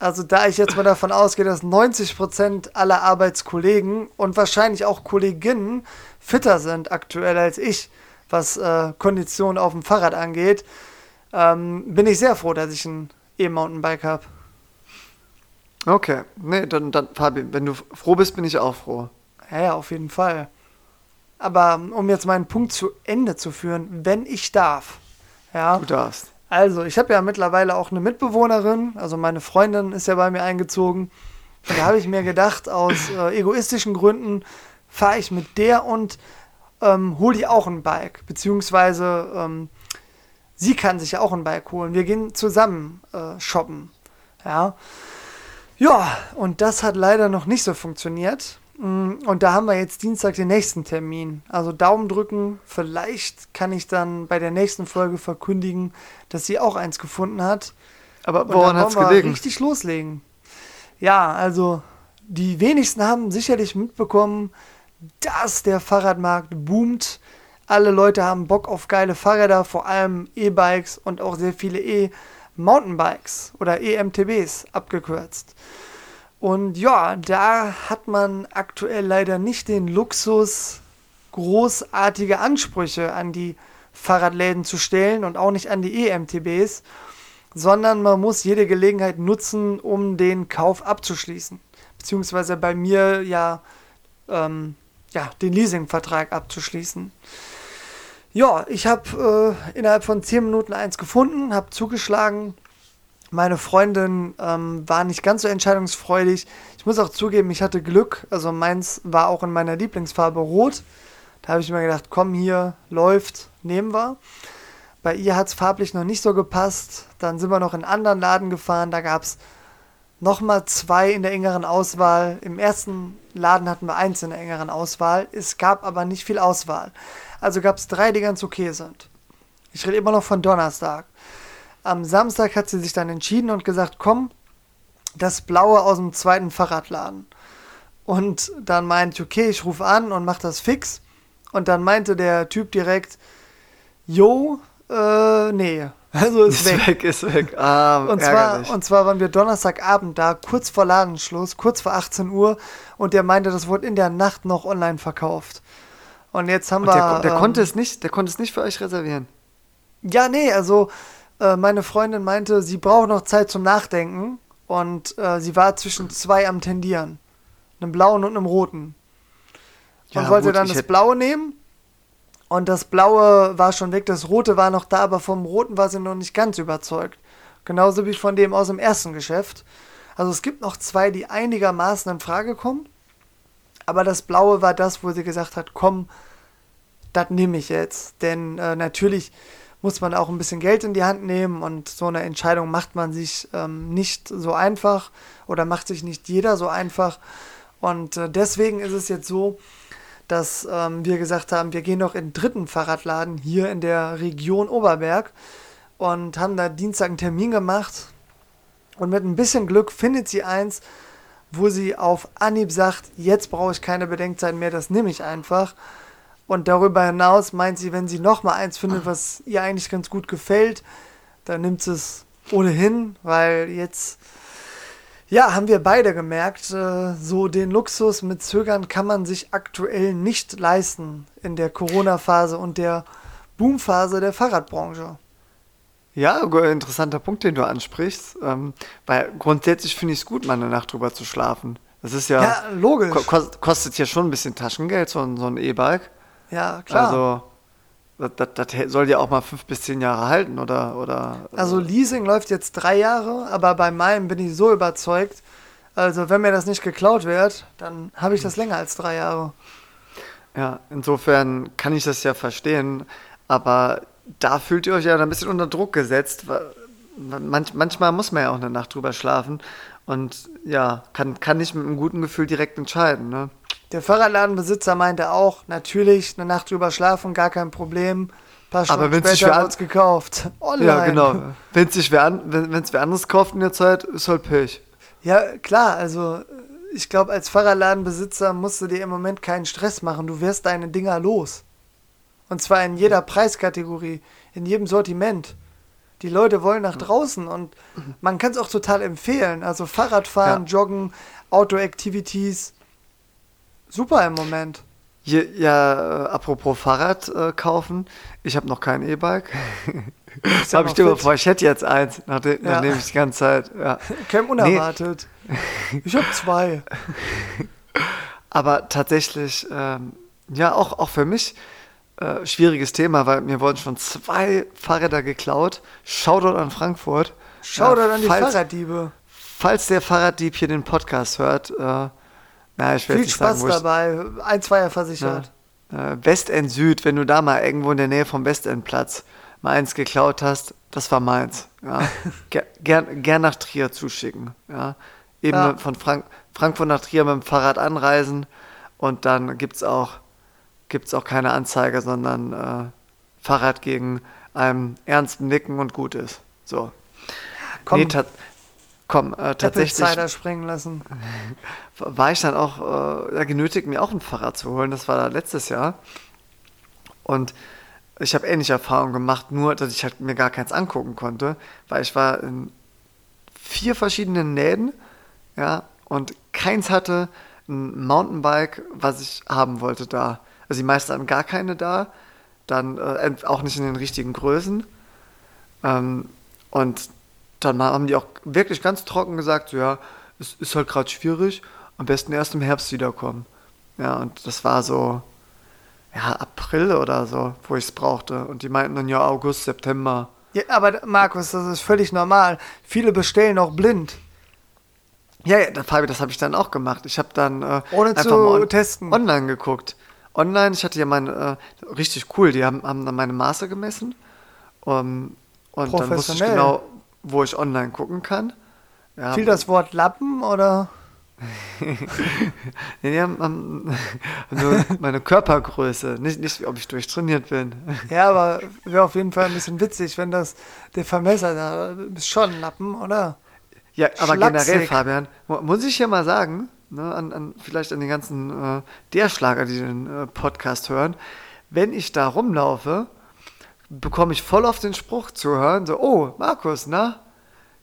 Also da ich jetzt mal davon ausgehe, dass 90% aller Arbeitskollegen und wahrscheinlich auch Kolleginnen fitter sind aktuell als ich, was äh, Konditionen auf dem Fahrrad angeht, ähm, bin ich sehr froh, dass ich ein E-Mountainbike habe. Okay, nee, dann, dann Fabi, wenn du froh bist, bin ich auch froh. Ja, ja, auf jeden Fall. Aber um jetzt meinen Punkt zu Ende zu führen, wenn ich darf. Ja. Du darfst. Also, ich habe ja mittlerweile auch eine Mitbewohnerin, also meine Freundin ist ja bei mir eingezogen. Da habe ich mir gedacht, aus äh, egoistischen Gründen fahre ich mit der und ähm, hole die auch ein Bike. Beziehungsweise ähm, sie kann sich ja auch ein Bike holen. Wir gehen zusammen äh, shoppen. Ja. Ja, und das hat leider noch nicht so funktioniert. Mm, und da haben wir jetzt Dienstag den nächsten Termin. Also Daumen drücken. Vielleicht kann ich dann bei der nächsten Folge verkündigen, dass sie auch eins gefunden hat. Aber woran hat es gelegen? richtig loslegen. Ja, also die wenigsten haben sicherlich mitbekommen, dass der Fahrradmarkt boomt. Alle Leute haben Bock auf geile Fahrräder, vor allem E-Bikes und auch sehr viele E-Mountainbikes oder EMTBs abgekürzt. Und ja, da hat man aktuell leider nicht den Luxus, großartige Ansprüche an die Fahrradläden zu stellen und auch nicht an die EMTBs, sondern man muss jede Gelegenheit nutzen, um den Kauf abzuschließen. Beziehungsweise bei mir ja, ähm, ja den Leasingvertrag abzuschließen. Ja, ich habe äh, innerhalb von 10 Minuten eins gefunden, habe zugeschlagen. Meine Freundin ähm, war nicht ganz so entscheidungsfreudig. Ich muss auch zugeben, ich hatte Glück. Also meins war auch in meiner Lieblingsfarbe rot. Da habe ich mir gedacht, komm hier, läuft, nehmen wir. Bei ihr hat es farblich noch nicht so gepasst. Dann sind wir noch in einen anderen Laden gefahren. Da gab es nochmal zwei in der engeren Auswahl. Im ersten Laden hatten wir eins in der engeren Auswahl. Es gab aber nicht viel Auswahl. Also gab es drei, die ganz okay sind. Ich rede immer noch von Donnerstag. Am Samstag hat sie sich dann entschieden und gesagt, komm, das Blaue aus dem zweiten Fahrradladen. Und dann meinte ich, okay, ich rufe an und mach das fix. Und dann meinte der Typ direkt, Jo, äh, nee. Also ist, ist weg. weg. Ist weg, ah, und, zwar, und zwar waren wir Donnerstagabend da, kurz vor Ladenschluss, kurz vor 18 Uhr. Und der meinte, das wurde in der Nacht noch online verkauft. Und jetzt haben und der, wir. Der, ähm, konnte es nicht, der konnte es nicht für euch reservieren. Ja, nee, also äh, meine Freundin meinte, sie braucht noch Zeit zum Nachdenken. Und äh, sie war zwischen zwei am Tendieren. Einem blauen und einem roten. Und ja, wollte gut, dann das Blaue nehmen und das Blaue war schon weg, das Rote war noch da, aber vom Roten war sie noch nicht ganz überzeugt. Genauso wie von dem aus dem ersten Geschäft. Also es gibt noch zwei, die einigermaßen in Frage kommen. Aber das Blaue war das, wo sie gesagt hat, komm, das nehme ich jetzt. Denn äh, natürlich muss man auch ein bisschen Geld in die Hand nehmen und so eine Entscheidung macht man sich ähm, nicht so einfach oder macht sich nicht jeder so einfach. Und äh, deswegen ist es jetzt so, dass ähm, wir gesagt haben, wir gehen noch in den dritten Fahrradladen hier in der Region Oberberg und haben da Dienstag einen Termin gemacht. Und mit ein bisschen Glück findet sie eins, wo sie auf Anhieb sagt, jetzt brauche ich keine Bedenkzeit mehr, das nehme ich einfach. Und darüber hinaus meint sie, wenn sie nochmal eins findet, was ihr eigentlich ganz gut gefällt, dann nimmt sie es ohnehin, weil jetzt ja, haben wir beide gemerkt, äh, so den Luxus mit Zögern kann man sich aktuell nicht leisten in der Corona-Phase und der Boomphase der Fahrradbranche. Ja, interessanter Punkt, den du ansprichst. Ähm, weil grundsätzlich finde ich es gut, mal eine Nacht drüber zu schlafen. Das ist ja, ja logisch. Ko kostet ja schon ein bisschen Taschengeld, so ein, so ein E-Bike. Ja, klar. Also das, das, das, soll ja auch mal fünf bis zehn Jahre halten, oder, oder? Also Leasing läuft jetzt drei Jahre, aber bei meinem bin ich so überzeugt. Also wenn mir das nicht geklaut wird, dann habe ich das länger als drei Jahre. Ja, insofern kann ich das ja verstehen, aber da fühlt ihr euch ja ein bisschen unter Druck gesetzt. Manch, manchmal muss man ja auch eine Nacht drüber schlafen und ja, kann, kann nicht mit einem guten Gefühl direkt entscheiden. Ne? Der Fahrradladenbesitzer meinte auch, natürlich, eine Nacht drüber schlafen, gar kein Problem. Ein paar Stunden Aber später sich haben uns gekauft. Online. Ja, genau. Wenn es sich wer, an, wenn, wer anderes kauft in der Zeit, ist halt Pech. Ja, klar, also ich glaube, als Fahrradladenbesitzer musst du dir im Moment keinen Stress machen. Du wirst deine Dinger los. Und zwar in jeder Preiskategorie, in jedem Sortiment. Die Leute wollen nach draußen und man kann es auch total empfehlen. Also Fahrradfahren, ja. Joggen, Outdoor-Activities super im Moment. Ja, ja äh, apropos Fahrrad äh, kaufen, ich habe noch kein E-Bike. habe ich dir vor, ich hätte jetzt eins, nachdem, ja. nachdem ich die ganze Zeit. Ja. Käme unerwartet. Nee. Ich habe zwei. Aber tatsächlich, ähm, ja, auch, auch für mich äh, schwieriges Thema, weil mir wurden schon zwei Fahrräder geklaut. Shoutout an Frankfurt. Shoutout ja, an die falls, Fahrraddiebe. Falls der Fahrraddieb hier den Podcast hört, äh, ja, ich Viel Spaß sagen, dabei. Ein, zwei versichert. Ja. Äh, Westend Süd, wenn du da mal irgendwo in der Nähe vom Westendplatz mal eins geklaut hast, das war meins. Ja. gern, gern nach Trier zuschicken. Ja. Eben ja. von Frank Frankfurt nach Trier mit dem Fahrrad anreisen und dann gibt es auch, gibt's auch keine Anzeige, sondern äh, Fahrrad gegen einem ernsten Nicken und gut ist. So. Komm, nee, komm äh, tatsächlich. Apple springen lassen. War ich dann auch äh, genötigt, mir auch ein Fahrrad zu holen. Das war letztes Jahr. Und ich habe ähnliche Erfahrungen gemacht, nur dass ich halt mir gar keins angucken konnte, weil ich war in vier verschiedenen Läden, ja, und keins hatte ein Mountainbike, was ich haben wollte da. Also die meisten haben gar keine da, dann äh, auch nicht in den richtigen Größen. Ähm, und dann haben die auch wirklich ganz trocken gesagt, so, ja, es ist halt gerade schwierig, am besten erst im Herbst wiederkommen. Ja, und das war so, ja, April oder so, wo ich es brauchte. Und die meinten dann ja August, September. Ja, aber Markus, das ist völlig normal. Viele bestellen auch blind. Ja, ja, Fabi, das habe ich dann auch gemacht. Ich habe dann äh, Ohne einfach zu mal on testen. online geguckt. Online, ich hatte ja meine, äh, richtig cool, die haben, haben dann meine Maße gemessen. Um, und dann wusste ich genau, wo ich online gucken kann. Ja, Fiel das Wort Lappen oder? nee, die haben, haben nur meine Körpergröße, nicht, nicht, ob ich durchtrainiert bin. Ja, aber wäre auf jeden Fall ein bisschen witzig, wenn das der Vermesser da ist schon ein Lappen, oder? Ja, aber generell, Fabian, muss ich ja mal sagen, ne, an, an, vielleicht an den ganzen äh, der Schlager, die den äh, Podcast hören, wenn ich da rumlaufe, bekomme ich voll auf den Spruch zu hören, so, oh, Markus, na,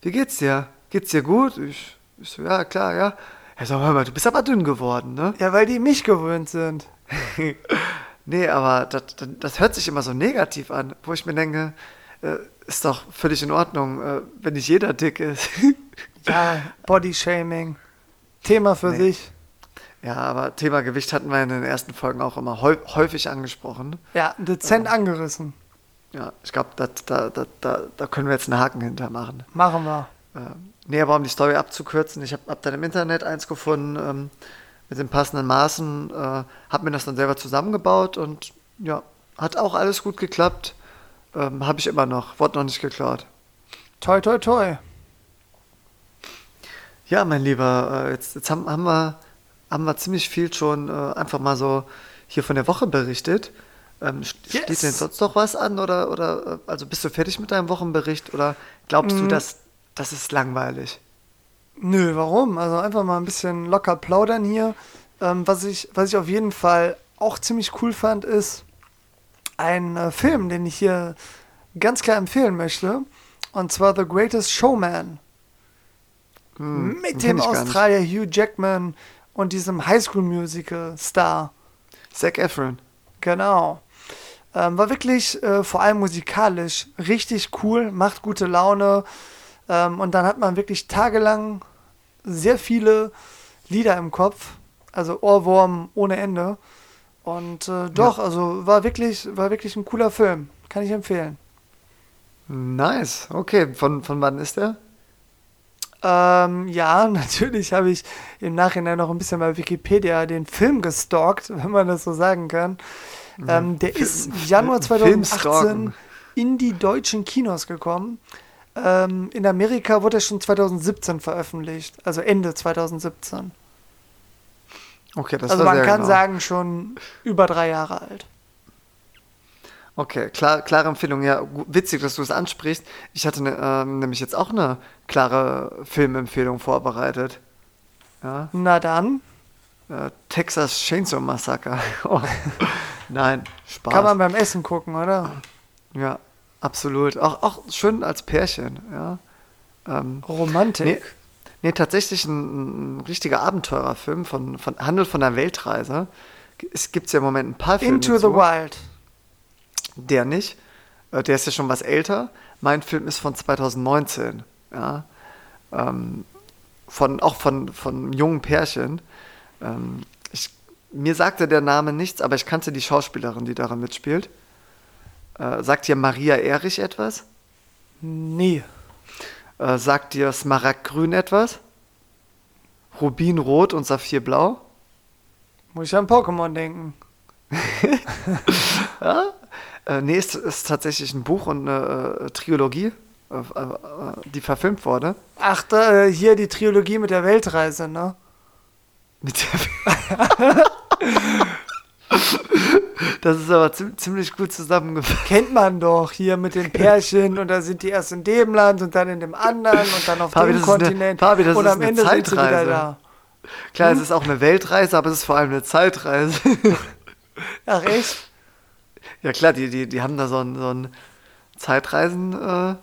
wie geht's dir? Geht's dir gut? Ich, ich so, ja, klar, ja. Er sagt, hör mal, du bist aber dünn geworden, ne? Ja, weil die mich gewöhnt sind. nee, aber das, das hört sich immer so negativ an, wo ich mir denke, äh, ist doch völlig in Ordnung, äh, wenn nicht jeder dick ist. ja, Bodyshaming. Thema für nee. sich. Ja, aber Thema Gewicht hatten wir in den ersten Folgen auch immer häufig angesprochen. Ja, dezent ja. angerissen. Ja, ich glaube, da, da, da, da können wir jetzt einen Haken hintermachen. Machen wir. Ähm, nee, aber um die Story abzukürzen, ich habe hab dann im Internet eins gefunden ähm, mit den passenden Maßen, äh, habe mir das dann selber zusammengebaut und ja, hat auch alles gut geklappt. Ähm, habe ich immer noch, wurde noch nicht geklaut. Toi, toi, toi. Ja, mein Lieber, äh, jetzt, jetzt haben, haben, wir, haben wir ziemlich viel schon äh, einfach mal so hier von der Woche berichtet. Ähm, yes. Steht denn sonst noch was an oder, oder äh, also bist du fertig mit deinem Wochenbericht oder glaubst mm. du, dass das ist langweilig? Nö, warum? Also einfach mal ein bisschen locker plaudern hier. Ähm, was, ich, was ich auf jeden Fall auch ziemlich cool fand, ist ein äh, Film, den ich hier ganz klar empfehlen möchte. Und zwar The Greatest Showman. Hm, mit dem Australier Hugh Jackman und diesem Highschool-Musical-Star. Zac Efron. Genau. Ähm, war wirklich äh, vor allem musikalisch richtig cool, macht gute Laune. Ähm, und dann hat man wirklich tagelang sehr viele Lieder im Kopf. Also Ohrwurm ohne Ende. Und äh, doch, ja. also war wirklich, war wirklich ein cooler Film. Kann ich empfehlen. Nice. Okay, von, von wann ist der? Ähm, ja, natürlich habe ich im Nachhinein noch ein bisschen bei Wikipedia den Film gestalkt, wenn man das so sagen kann. Ähm, der Film, ist Januar 2018 in die deutschen Kinos gekommen. Ähm, in Amerika wurde er schon 2017 veröffentlicht, also Ende 2017. Okay, das Also man kann genau. sagen, schon über drei Jahre alt. Okay, klar, klare Empfehlung. Ja, witzig, dass du es ansprichst. Ich hatte ne, ähm, nämlich jetzt auch eine klare Filmempfehlung vorbereitet. Ja. Na dann. Äh, Texas Chainsaw Massacre. oh. Nein, Spaß. Kann man beim Essen gucken, oder? Ja, absolut. Auch, auch schön als Pärchen, ja. Ähm, Romantik. Nee, nee tatsächlich ein, ein, richtiger Abenteurerfilm von, von Handel von einer Weltreise. Es gibt ja im Moment ein paar Filme. Into the Wild. Der nicht. Äh, der ist ja schon was älter. Mein Film ist von 2019. Ja. Ähm, von, auch von, von jungen Pärchen. Ähm, ich, mir sagte der Name nichts, aber ich kannte die Schauspielerin, die daran mitspielt. Äh, sagt dir Maria Erich etwas? Nee. Äh, sagt dir Smaragdgrün etwas? Rubinrot und Saphirblau? Muss ich an Pokémon denken. ja? Äh, nee, es ist tatsächlich ein Buch und eine äh, Trilogie, äh, äh, die verfilmt wurde. Ach, da, hier die Trilogie mit der Weltreise, ne? Mit der Das ist aber ziemlich gut zusammengefasst. Kennt man doch hier mit den Pärchen und da sind die erst in dem Land und dann in dem anderen und dann auf Fabi, dem Kontinent. Eine, Fabi, das und ist am eine Ende Zeitreise. sind sie wieder da. Klar, hm? es ist auch eine Weltreise, aber es ist vor allem eine Zeitreise. Ach echt? Ja klar, die, die, die haben da so einen, so einen Zeitreisen äh,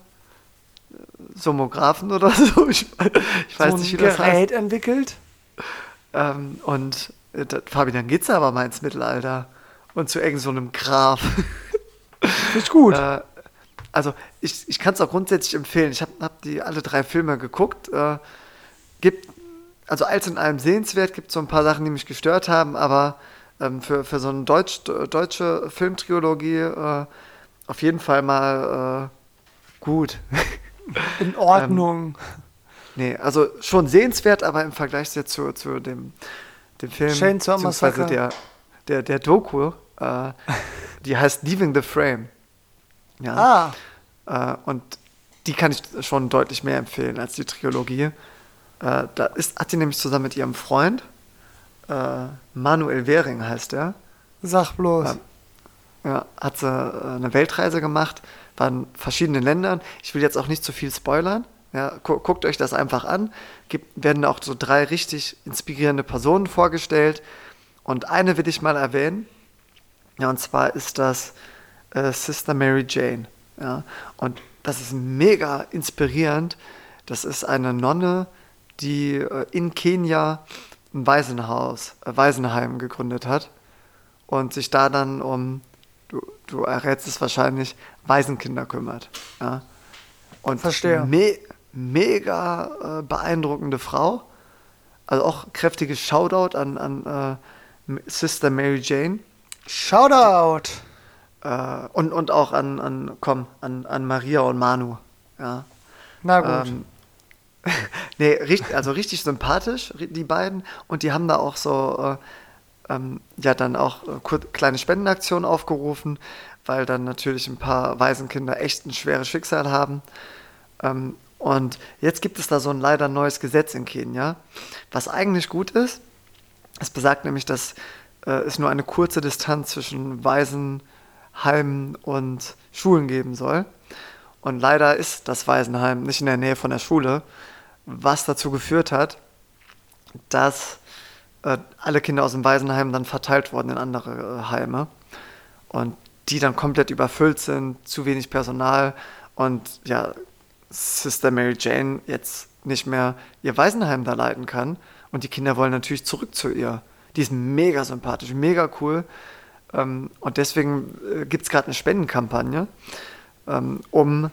Somographen oder so. Ich, ich weiß so nicht, wie das Gerät heißt. entwickelt. Ähm, und äh, Fabi, dann geht's aber mal ins Mittelalter und zu irgend so einem Graf. Ist gut. Äh, also ich, ich kann es auch grundsätzlich empfehlen. Ich habe hab die alle drei Filme geguckt. Äh, gibt, also als in allem sehenswert, gibt so ein paar Sachen, die mich gestört haben, aber ähm, für, für so eine Deutsch, deutsche Filmtriologie äh, auf jeden Fall mal äh, gut. In Ordnung. ähm, nee, also schon sehenswert, aber im Vergleich zu, zu dem, dem Film, Chainsaw beziehungsweise der, der, der Doku, äh, die heißt Leaving the Frame. Ja. Ah. Äh, und die kann ich schon deutlich mehr empfehlen als die Trilogie. Äh, da ist, hat die nämlich zusammen mit ihrem Freund, äh, Manuel Wehring heißt er. Sag bloß. ja, hat sie äh, eine Weltreise gemacht, war in verschiedenen Ländern. Ich will jetzt auch nicht zu viel spoilern. Ja, gu guckt euch das einfach an. Gibt, werden auch so drei richtig inspirierende Personen vorgestellt. Und eine will ich mal erwähnen. Ja, und zwar ist das äh, Sister Mary Jane. Ja, und das ist mega inspirierend. Das ist eine Nonne, die äh, in Kenia ein Waisenhaus, äh, Waisenheim gegründet hat und sich da dann um, du, du errätst es wahrscheinlich, Waisenkinder kümmert. Ja. Und Verstehe. Me mega äh, beeindruckende Frau. Also auch kräftiges Shoutout an, an äh, Sister Mary Jane. Shoutout! Äh, und, und auch an, an, komm, an, an Maria und Manu. Ja. Na gut. Ähm, nee, richtig, also richtig sympathisch, die beiden. Und die haben da auch so, äh, ähm, ja, dann auch äh, kleine Spendenaktionen aufgerufen, weil dann natürlich ein paar Waisenkinder echt ein schweres Schicksal haben. Ähm, und jetzt gibt es da so ein leider neues Gesetz in Kenia, was eigentlich gut ist. Es besagt nämlich, dass äh, es nur eine kurze Distanz zwischen Waisenheimen und Schulen geben soll. Und leider ist das Waisenheim nicht in der Nähe von der Schule, was dazu geführt hat, dass äh, alle Kinder aus dem Waisenheim dann verteilt wurden in andere äh, Heime und die dann komplett überfüllt sind, zu wenig Personal und ja, Sister Mary Jane jetzt nicht mehr ihr Waisenheim da leiten kann. Und die Kinder wollen natürlich zurück zu ihr. Die ist mega sympathisch, mega cool. Ähm, und deswegen äh, gibt es gerade eine Spendenkampagne, ähm, um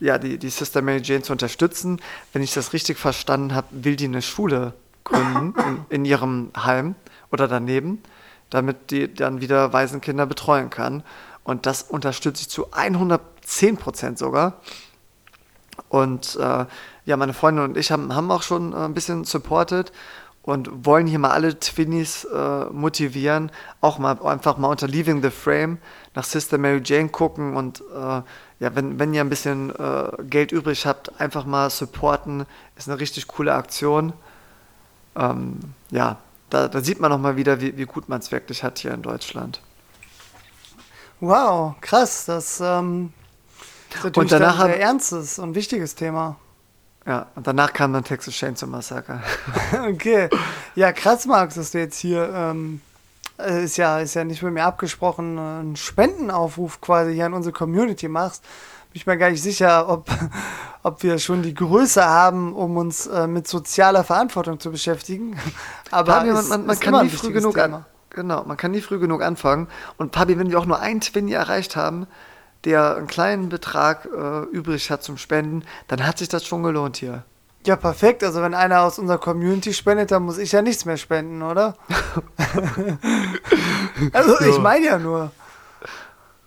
ja, die, die Sister Mary Jane zu unterstützen. Wenn ich das richtig verstanden habe, will die eine Schule gründen in, in ihrem Heim oder daneben, damit die dann wieder Waisenkinder betreuen kann. Und das unterstütze ich zu 110 Prozent sogar. Und äh, ja, meine Freundin und ich haben, haben auch schon äh, ein bisschen supported und wollen hier mal alle Twinnies äh, motivieren, auch mal einfach mal unter Leaving the Frame nach Sister Mary Jane gucken und äh, ja, wenn, wenn ihr ein bisschen äh, Geld übrig habt, einfach mal supporten. Ist eine richtig coole Aktion. Ähm, ja, da, da, sieht man nochmal wieder, wie, wie gut man es wirklich hat hier in Deutschland. Wow, krass. Das ähm, ist natürlich und danach ein sehr ernstes und wichtiges Thema. Ja, und danach kam dann Texas Chainsaw Massacre. okay. Ja, krass, Max, dass du jetzt hier, ähm, äh, ist, ja, ist ja nicht mit mir abgesprochen, einen Spendenaufruf quasi hier an unsere Community machst. Bin ich mir gar nicht sicher, ob, ob wir schon die Größe haben, um uns äh, mit sozialer Verantwortung zu beschäftigen. Aber Fabi, man, man, man kann nie früh genug an, Genau, man kann nie früh genug anfangen. Und Papi, wenn wir auch nur einen Twin erreicht haben, der einen kleinen Betrag äh, übrig hat zum Spenden, dann hat sich das schon gelohnt hier. Ja, perfekt. Also wenn einer aus unserer Community spendet, dann muss ich ja nichts mehr spenden, oder? also ich meine ja nur.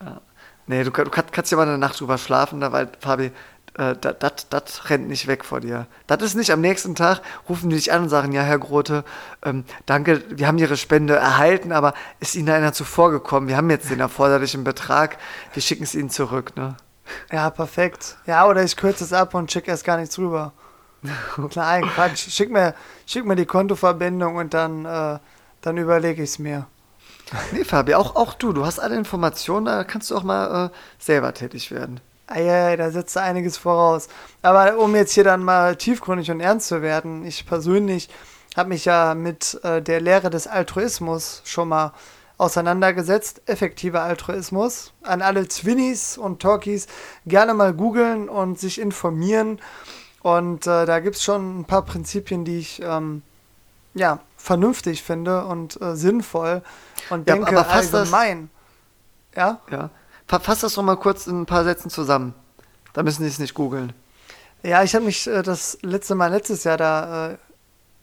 Ja. Nee, du, du kannst ja mal eine Nacht drüber schlafen, da, weil, Fabi, äh, das rennt nicht weg vor dir. Das ist nicht am nächsten Tag, rufen die dich an und sagen, ja, Herr Grote, ähm, danke, wir haben Ihre Spende erhalten, aber ist Ihnen einer zuvorgekommen? Wir haben jetzt den erforderlichen Betrag, wir schicken es Ihnen zurück, ne? Ja, perfekt. Ja, oder ich kürze es ab und schicke erst gar nichts rüber. Klar, Quatsch. Schick mir, schick mir die Kontoverbindung und dann, äh, dann überlege ich es mir. Nee, Fabi, auch, auch du. Du hast alle Informationen, da kannst du auch mal äh, selber tätig werden. Ja, da setzt einiges voraus. Aber um jetzt hier dann mal tiefgründig und ernst zu werden, ich persönlich habe mich ja mit äh, der Lehre des Altruismus schon mal auseinandergesetzt. Effektiver Altruismus. An alle Zwinnies und Talkies gerne mal googeln und sich informieren. Und äh, da gibt es schon ein paar Prinzipien, die ich ähm, ja, vernünftig finde und äh, sinnvoll und ja, denke allgemein. Das, ja? Ja. Fass das doch mal kurz in ein paar Sätzen zusammen. Da müssen Sie es nicht googeln. Ja, ich habe mich äh, das letzte Mal letztes Jahr da äh,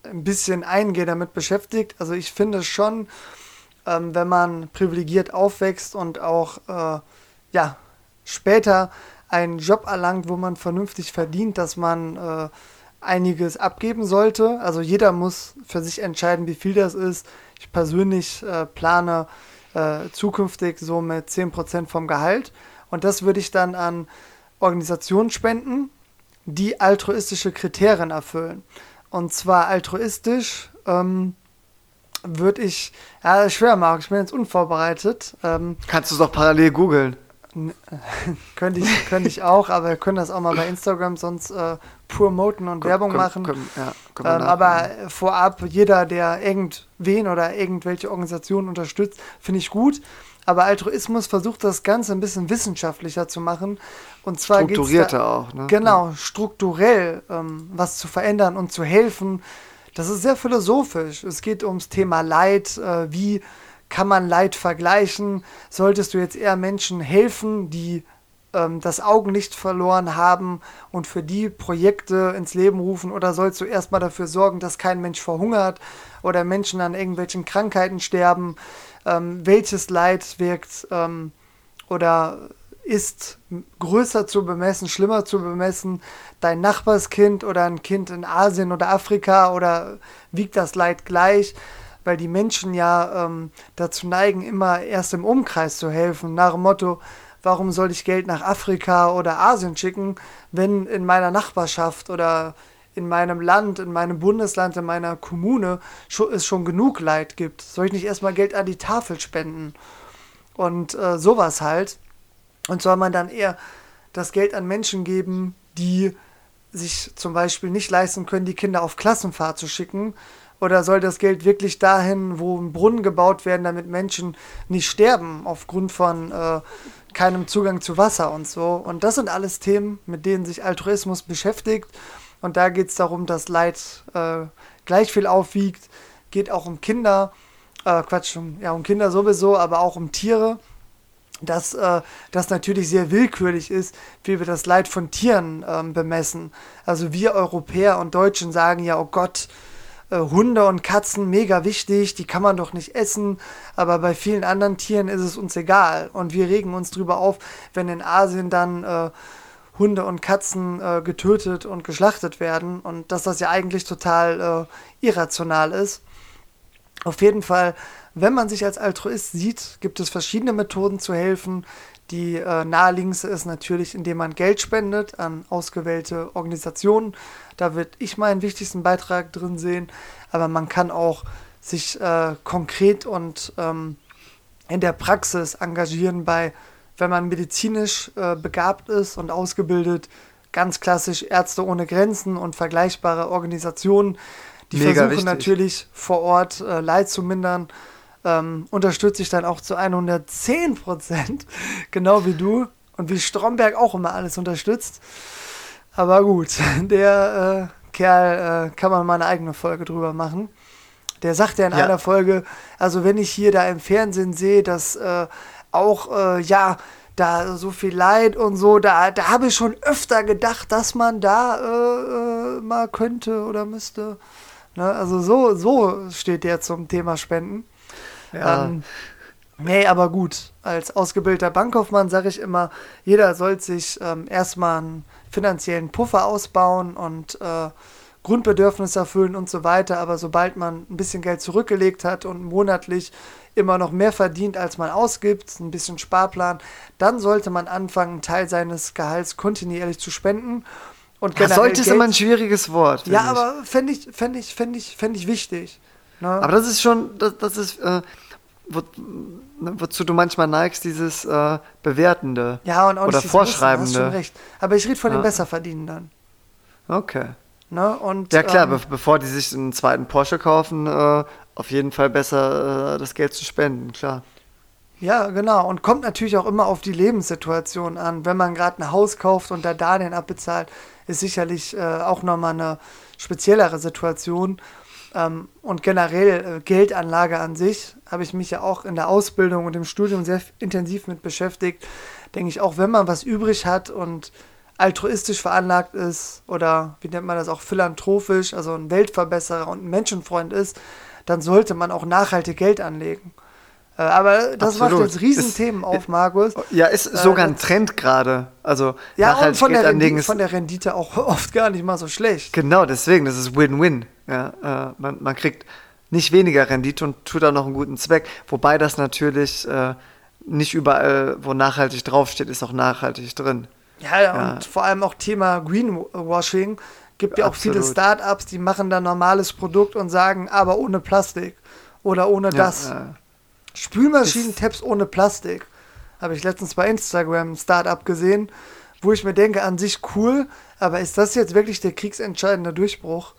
ein bisschen eingehend damit beschäftigt. Also ich finde schon, ähm, wenn man privilegiert aufwächst und auch äh, ja, später einen Job erlangt, wo man vernünftig verdient, dass man äh, einiges abgeben sollte. Also jeder muss für sich entscheiden, wie viel das ist. Ich persönlich äh, plane äh, zukünftig so mit 10% vom Gehalt. Und das würde ich dann an Organisationen spenden, die altruistische Kriterien erfüllen. Und zwar altruistisch ähm, würde ich, ja, schwer, Marc, ich bin jetzt unvorbereitet. Ähm, Kannst du es doch parallel googeln. könnte ich, könnte ich auch, aber wir können das auch mal bei Instagram sonst äh, promoten und Werbung komm, machen. Komm, ja, ähm, aber vorab, jeder, der irgendwen oder irgendwelche Organisationen unterstützt, finde ich gut. Aber Altruismus versucht das Ganze ein bisschen wissenschaftlicher zu machen. Und zwar strukturierter da, auch. Ne? Genau, strukturell ähm, was zu verändern und zu helfen. Das ist sehr philosophisch. Es geht ums Thema Leid, äh, wie kann man Leid vergleichen? Solltest du jetzt eher Menschen helfen, die ähm, das Augenlicht verloren haben und für die Projekte ins Leben rufen? Oder sollst du erstmal dafür sorgen, dass kein Mensch verhungert oder Menschen an irgendwelchen Krankheiten sterben? Ähm, welches Leid wirkt ähm, oder ist größer zu bemessen, schlimmer zu bemessen, dein Nachbarskind oder ein Kind in Asien oder Afrika oder wiegt das Leid gleich? weil die Menschen ja ähm, dazu neigen, immer erst im Umkreis zu helfen, nach dem Motto, warum soll ich Geld nach Afrika oder Asien schicken, wenn in meiner Nachbarschaft oder in meinem Land, in meinem Bundesland, in meiner Kommune es schon genug Leid gibt. Soll ich nicht erstmal Geld an die Tafel spenden? Und äh, sowas halt. Und soll man dann eher das Geld an Menschen geben, die sich zum Beispiel nicht leisten können, die Kinder auf Klassenfahrt zu schicken, oder soll das Geld wirklich dahin, wo ein Brunnen gebaut werden, damit Menschen nicht sterben aufgrund von äh, keinem Zugang zu Wasser und so? Und das sind alles Themen, mit denen sich Altruismus beschäftigt. Und da geht es darum, dass Leid äh, gleich viel aufwiegt. Geht auch um Kinder, äh, Quatsch, um, ja, um Kinder sowieso, aber auch um Tiere. Dass äh, das natürlich sehr willkürlich ist, wie wir das Leid von Tieren ähm, bemessen. Also wir Europäer und Deutschen sagen ja, oh Gott, Hunde und Katzen mega wichtig, die kann man doch nicht essen, aber bei vielen anderen Tieren ist es uns egal und wir regen uns drüber auf, wenn in Asien dann äh, Hunde und Katzen äh, getötet und geschlachtet werden und dass das ja eigentlich total äh, irrational ist. Auf jeden Fall, wenn man sich als Altruist sieht, gibt es verschiedene Methoden zu helfen. Die äh, naheliegendste ist natürlich, indem man Geld spendet an ausgewählte Organisationen. Da würde ich meinen wichtigsten Beitrag drin sehen. Aber man kann auch sich äh, konkret und ähm, in der Praxis engagieren bei, wenn man medizinisch äh, begabt ist und ausgebildet, ganz klassisch Ärzte ohne Grenzen und vergleichbare Organisationen, die Mega versuchen wichtig. natürlich vor Ort äh, Leid zu mindern ähm, unterstütze ich dann auch zu 110 Prozent, genau wie du und wie Stromberg auch immer alles unterstützt. Aber gut, der äh, Kerl äh, kann man mal eine eigene Folge drüber machen. Der sagt ja in ja. einer Folge, also wenn ich hier da im Fernsehen sehe, dass äh, auch, äh, ja, da so viel Leid und so, da, da habe ich schon öfter gedacht, dass man da äh, äh, mal könnte oder müsste. Ne? Also so, so steht der zum Thema Spenden. Ja. Ähm, nee, aber gut. Als ausgebildeter Bankkaufmann sage ich immer, jeder soll sich ähm, erstmal einen finanziellen Puffer ausbauen und äh, Grundbedürfnisse erfüllen und so weiter. Aber sobald man ein bisschen Geld zurückgelegt hat und monatlich immer noch mehr verdient, als man ausgibt, ein bisschen Sparplan, dann sollte man anfangen, einen Teil seines Gehalts kontinuierlich zu spenden. Und ja, sollte ist immer ein schwieriges Wort. Ja, ich. aber fände ich, fänd ich, fänd ich, fänd ich wichtig. Ne? Aber das ist schon, das, das ist, äh, wo, ne, wozu du manchmal neigst, dieses äh, Bewertende ja, und auch oder Vorschreibende. Wissen, hast schon recht. Aber ich rede von ja. den Besserverdienenden. Okay. Ne? Und, ja klar, ähm, be bevor die sich einen zweiten Porsche kaufen, äh, auf jeden Fall besser äh, das Geld zu spenden, klar. Ja, genau. Und kommt natürlich auch immer auf die Lebenssituation an. Wenn man gerade ein Haus kauft und da Darlehen abbezahlt, ist sicherlich äh, auch nochmal eine speziellere Situation. Ähm, und generell äh, Geldanlage an sich habe ich mich ja auch in der Ausbildung und im Studium sehr intensiv mit beschäftigt. Denke ich, auch wenn man was übrig hat und altruistisch veranlagt ist oder wie nennt man das auch philanthropisch, also ein Weltverbesserer und ein Menschenfreund ist, dann sollte man auch nachhaltig Geld anlegen. Äh, aber das Absolut. macht jetzt Riesenthemen ist, auf, Markus. Ja, ist äh, sogar ein Trend gerade. Also ja, und von der, Rendite, von der Rendite auch oft gar nicht mal so schlecht. Genau, deswegen, das ist Win-Win. Ja, äh, man, man kriegt nicht weniger Rendite und tut auch noch einen guten Zweck. Wobei das natürlich äh, nicht überall, wo nachhaltig draufsteht, ist auch nachhaltig drin. Ja, ja, und vor allem auch Thema Greenwashing. Gibt ja auch Absolut. viele Startups, die machen da normales Produkt und sagen, aber ohne Plastik oder ohne das. Ja, Spülmaschinen-Tabs ohne Plastik. Habe ich letztens bei Instagram ein Startup gesehen, wo ich mir denke, an sich cool, aber ist das jetzt wirklich der kriegsentscheidende Durchbruch?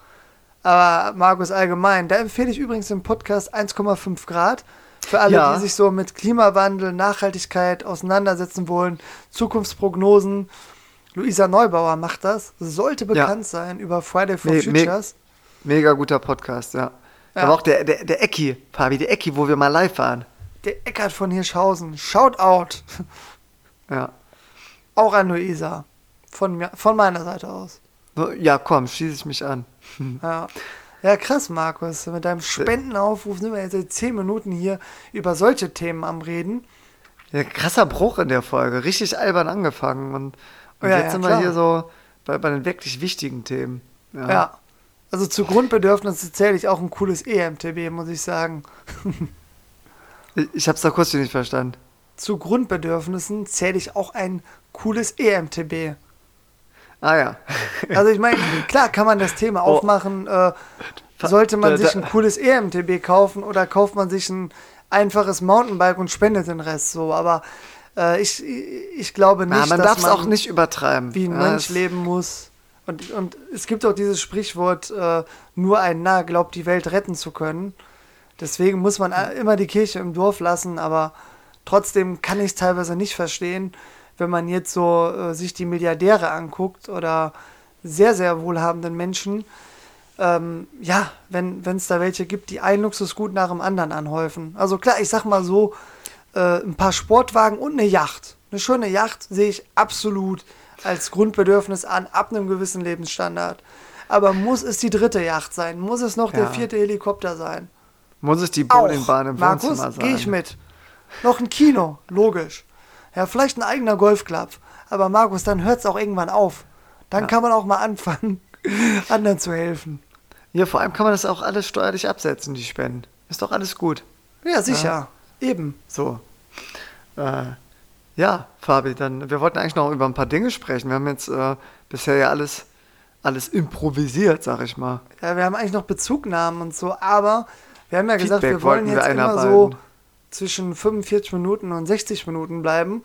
Aber Markus allgemein, da empfehle ich übrigens den Podcast 1,5 Grad. Für alle, ja. die sich so mit Klimawandel, Nachhaltigkeit auseinandersetzen wollen, Zukunftsprognosen. Luisa Neubauer macht das. Sollte bekannt ja. sein über Friday for me Futures. Me mega guter Podcast, ja. Ja. Aber auch der, der, der Ecki, Fabi, der Ecki, wo wir mal live waren. Der Eckart von Hirschhausen. Shout out. Ja. Auch an Luisa. Von, mir, von meiner Seite aus. Ja, komm, schließe ich mich an. Ja. Ja, krass, Markus. Mit deinem Spendenaufruf sind wir jetzt seit zehn Minuten hier über solche Themen am Reden. Ja, krasser Bruch in der Folge. Richtig albern angefangen. Und, und ja, jetzt ja, sind wir hier so bei, bei den wirklich wichtigen Themen. Ja. ja. Also zu Grundbedürfnissen zähle ich auch ein cooles EMTB, muss ich sagen. ich ich habe es da kurz nicht verstanden. Zu Grundbedürfnissen zähle ich auch ein cooles EMTB. Ah ja. Also ich meine, klar kann man das Thema oh. aufmachen. Äh, sollte man sich ein cooles EMTB kaufen oder kauft man sich ein einfaches Mountainbike und spendet den Rest so? Aber äh, ich, ich glaube nicht, ja, man dass man auch nicht übertreiben. Wie ein ja, Mensch leben muss. Und, und es gibt auch dieses Sprichwort, äh, nur ein Narr glaubt, die Welt retten zu können. Deswegen muss man immer die Kirche im Dorf lassen, aber trotzdem kann ich es teilweise nicht verstehen, wenn man jetzt so äh, sich die Milliardäre anguckt oder sehr, sehr wohlhabenden Menschen, ähm, ja, wenn es da welche gibt, die ein Luxusgut nach dem anderen anhäufen. Also klar, ich sag mal so, äh, ein paar Sportwagen und eine Yacht. Eine schöne Yacht sehe ich absolut als Grundbedürfnis an, ab einem gewissen Lebensstandard. Aber muss es die dritte Yacht sein? Muss es noch ja. der vierte Helikopter sein? Muss es die Bowlingbahn im Markus, Wohnzimmer sein? gehe ich mit. Noch ein Kino, logisch. Ja, vielleicht ein eigener Golfclub. Aber Markus, dann hört es auch irgendwann auf. Dann ja. kann man auch mal anfangen, anderen zu helfen. Ja, vor allem kann man das auch alles steuerlich absetzen, die Spenden. Ist doch alles gut. Ja, sicher. Ja. Eben. So. Äh, ja, Fabi, dann, wir wollten eigentlich noch über ein paar Dinge sprechen. Wir haben jetzt äh, bisher ja alles, alles improvisiert, sag ich mal. Ja, wir haben eigentlich noch Bezugnahmen und so, aber wir haben ja gesagt, wir wollen jetzt wir immer so zwischen 45 Minuten und 60 Minuten bleiben.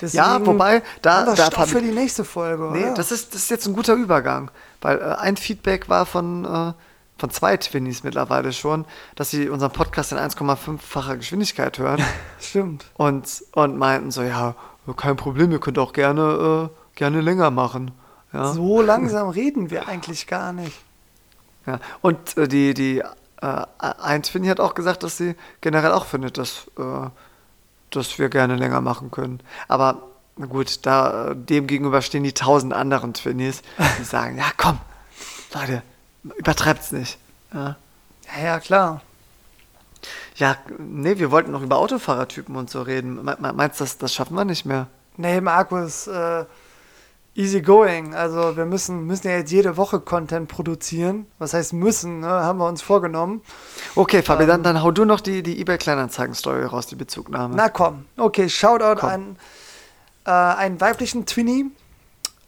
Deswegen ja, wobei, da, da Stoff für die nächste Folge. Nee, das ist, das ist jetzt ein guter Übergang. Weil äh, ein Feedback war von, äh, von zwei Twinnies mittlerweile schon, dass sie unseren Podcast in 1,5-facher Geschwindigkeit hören. Stimmt. Und, und meinten so, ja, kein Problem, ihr könnt auch gerne, äh, gerne länger machen. Ja. So langsam reden wir eigentlich gar nicht. Ja, und äh, die, die äh, finde ich hat auch gesagt, dass sie generell auch findet, dass, äh, dass wir gerne länger machen können. Aber gut, da dem gegenüber stehen die tausend anderen Twinnies, die sagen, ja komm, Leute, übertreibt's nicht. Ja, ja, ja klar. Ja, nee, wir wollten noch über Autofahrertypen und so reden. Meinst du, das, das schaffen wir nicht mehr? Nee, Markus, äh, easy going. Also wir müssen, müssen ja jetzt jede Woche Content produzieren. Was heißt müssen, ne? haben wir uns vorgenommen. Okay, Fabi, ähm, dann, dann hau du noch die, die eBay-Kleinanzeigen-Story raus, die Bezugnahme. Na komm. Okay, Shoutout komm. an äh, einen weiblichen Twinny.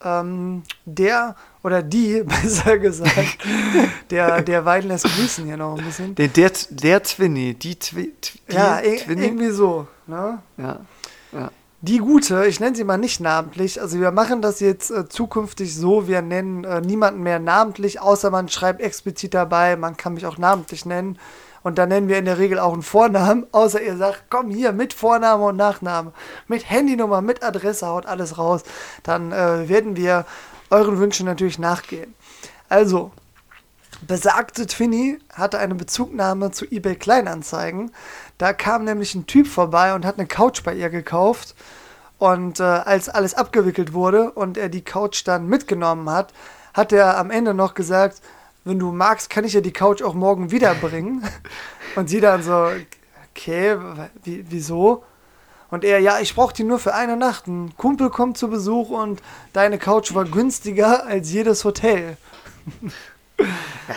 Ähm, der oder die, besser gesagt, der, der Wein lässt grüßen hier noch ein bisschen. Der, der, der Twinny, die, Twi, die Ja, Twinny? irgendwie so. Ne? Ja, ja. Die gute, ich nenne sie mal nicht namentlich, also wir machen das jetzt äh, zukünftig so, wir nennen äh, niemanden mehr namentlich, außer man schreibt explizit dabei, man kann mich auch namentlich nennen. Und dann nennen wir in der Regel auch einen Vornamen, außer ihr sagt, komm hier mit Vorname und Nachname, mit Handynummer, mit Adresse, haut alles raus. Dann äh, werden wir euren Wünschen natürlich nachgehen. Also, besagte Twinny hatte eine Bezugnahme zu eBay Kleinanzeigen. Da kam nämlich ein Typ vorbei und hat eine Couch bei ihr gekauft. Und äh, als alles abgewickelt wurde und er die Couch dann mitgenommen hat, hat er am Ende noch gesagt, wenn du magst, kann ich ja die Couch auch morgen wiederbringen. und sie dann so, okay, wieso? Und er, ja, ich brauche die nur für eine Nacht. Ein Kumpel kommt zu Besuch und deine Couch war günstiger als jedes Hotel. Ja,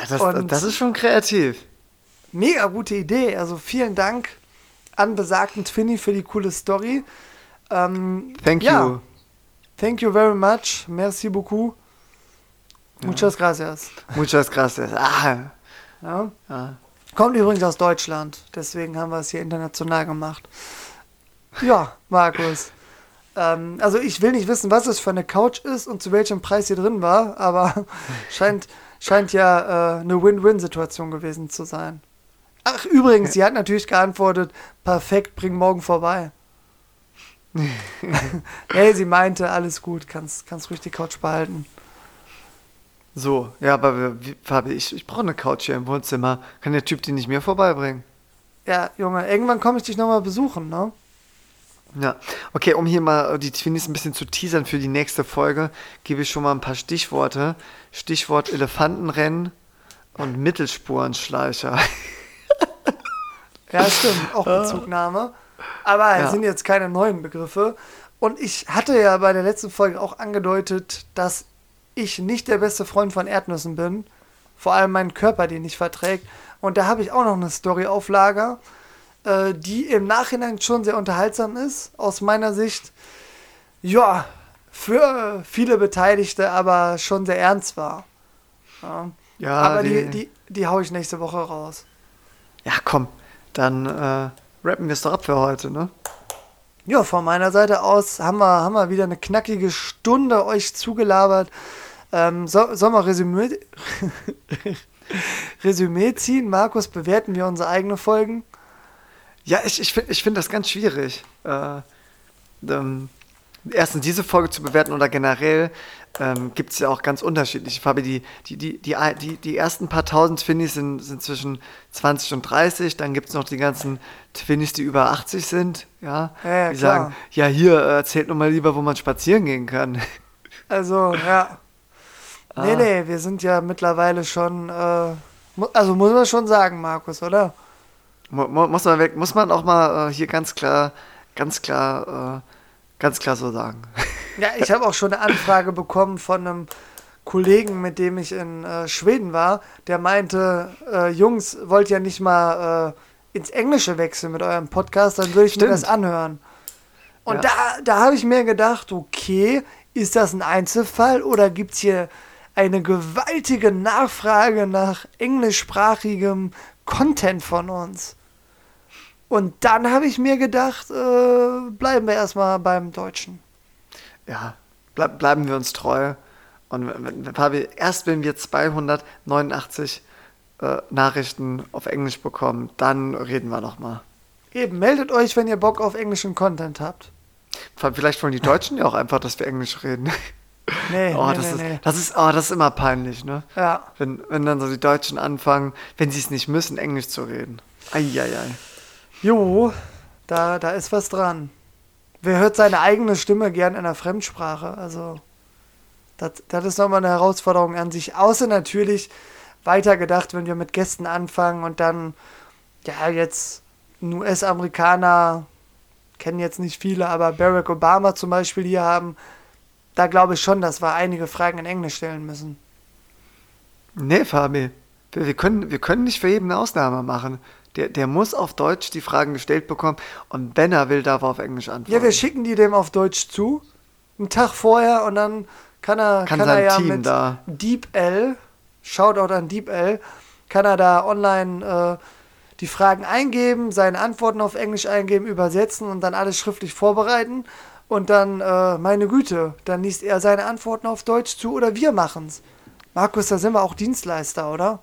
das, und das ist schon kreativ. Mega gute Idee. Also vielen Dank an besagten Twinny für die coole Story. Ähm, Thank ja. you. Thank you very much. Merci beaucoup. Muchas gracias. Muchas gracias. Ah. Ja. ja. Kommt übrigens aus Deutschland, deswegen haben wir es hier international gemacht. Ja, Markus. Ähm, also ich will nicht wissen, was es für eine Couch ist und zu welchem Preis sie drin war, aber scheint, scheint ja äh, eine Win-Win-Situation gewesen zu sein. Ach, übrigens, sie hat natürlich geantwortet, perfekt, bring morgen vorbei. hey, sie meinte, alles gut, kannst, kannst ruhig die Couch behalten. So, ja, aber Fabi, ich, ich brauche eine Couch hier im Wohnzimmer. Kann der Typ die nicht mir vorbeibringen? Ja, Junge, irgendwann komme ich dich nochmal besuchen, ne? Ja, okay, um hier mal die Twinnies ein bisschen zu teasern für die nächste Folge, gebe ich schon mal ein paar Stichworte. Stichwort Elefantenrennen und Mittelspurenschleicher. ja, stimmt, auch Bezugnahme. Aber es sind jetzt keine neuen Begriffe. Und ich hatte ja bei der letzten Folge auch angedeutet, dass ich nicht der beste Freund von Erdnüssen bin. Vor allem mein Körper die nicht verträgt. Und da habe ich auch noch eine Story auf Lager, äh, die im Nachhinein schon sehr unterhaltsam ist, aus meiner Sicht. Ja, für viele Beteiligte aber schon sehr ernst war. Ja, ja aber die, die, die, die haue ich nächste Woche raus. Ja, komm, dann äh, rappen wir es doch ab für heute, ne? Ja, von meiner Seite aus haben wir, haben wir wieder eine knackige Stunde euch zugelabert. Ähm, so, sollen wir Resümee, Resümee ziehen? Markus, bewerten wir unsere eigenen Folgen? Ja, ich, ich finde ich find das ganz schwierig. Äh, ähm, erstens diese Folge zu bewerten oder generell ähm, gibt es ja auch ganz unterschiedliche Farbe. Die, die, die, die, die, die ersten paar tausend Twinnies sind, sind zwischen 20 und 30. Dann gibt es noch die ganzen Twinnies, die über 80 sind. Ja, ja, ja die klar. sagen, ja, hier, erzählt nur mal lieber, wo man spazieren gehen kann. Also, ja. Nee, ah. nee, wir sind ja mittlerweile schon, äh, also muss man schon sagen, Markus, oder? Muss man, weg, muss man auch mal äh, hier ganz klar, ganz klar, äh, ganz klar so sagen. Ja, ich habe auch schon eine Anfrage bekommen von einem Kollegen, mit dem ich in äh, Schweden war, der meinte, äh, Jungs, wollt ihr nicht mal äh, ins Englische wechseln mit eurem Podcast, dann würde ich Stimmt. mir das anhören. Und ja. da, da habe ich mir gedacht, okay, ist das ein Einzelfall oder gibt es hier eine gewaltige Nachfrage nach englischsprachigem Content von uns. Und dann habe ich mir gedacht, äh, bleiben wir erstmal beim Deutschen. Ja, bleib, bleiben wir uns treu. Und Fabi, erst wenn wir 289 äh, Nachrichten auf Englisch bekommen, dann reden wir nochmal. Eben, meldet euch, wenn ihr Bock auf englischen Content habt. Vielleicht wollen die Deutschen ja auch einfach, dass wir Englisch reden. Nee, oh, nee, das, nee, ist, nee. das ist, oh, das ist immer peinlich, ne? Ja. Wenn, wenn dann so die Deutschen anfangen, wenn sie es nicht müssen, Englisch zu reden. Eieiei. Jo, da, da ist was dran. Wer hört seine eigene Stimme gern in einer Fremdsprache? Also, das, ist nochmal eine Herausforderung an sich. Außer natürlich weitergedacht, wenn wir mit Gästen anfangen und dann, ja, jetzt ein US-Amerikaner, kennen jetzt nicht viele, aber Barack Obama zum Beispiel hier haben, da glaube ich schon, dass wir einige Fragen in Englisch stellen müssen. Nee, Fabi. Wir, wir, können, wir können nicht für jeden eine Ausnahme machen. Der, der muss auf Deutsch die Fragen gestellt bekommen und wenn er will, darf er auf Englisch antworten. Ja, wir schicken die dem auf Deutsch zu, einen Tag vorher und dann kann er, kann, kann er ja Team mit da. Deep L, Shoutout an Deep L, kann er da online äh, die Fragen eingeben, seine Antworten auf Englisch eingeben, übersetzen und dann alles schriftlich vorbereiten. Und dann, äh, meine Güte, dann liest er seine Antworten auf Deutsch zu oder wir machen's. Markus, da sind wir auch Dienstleister, oder?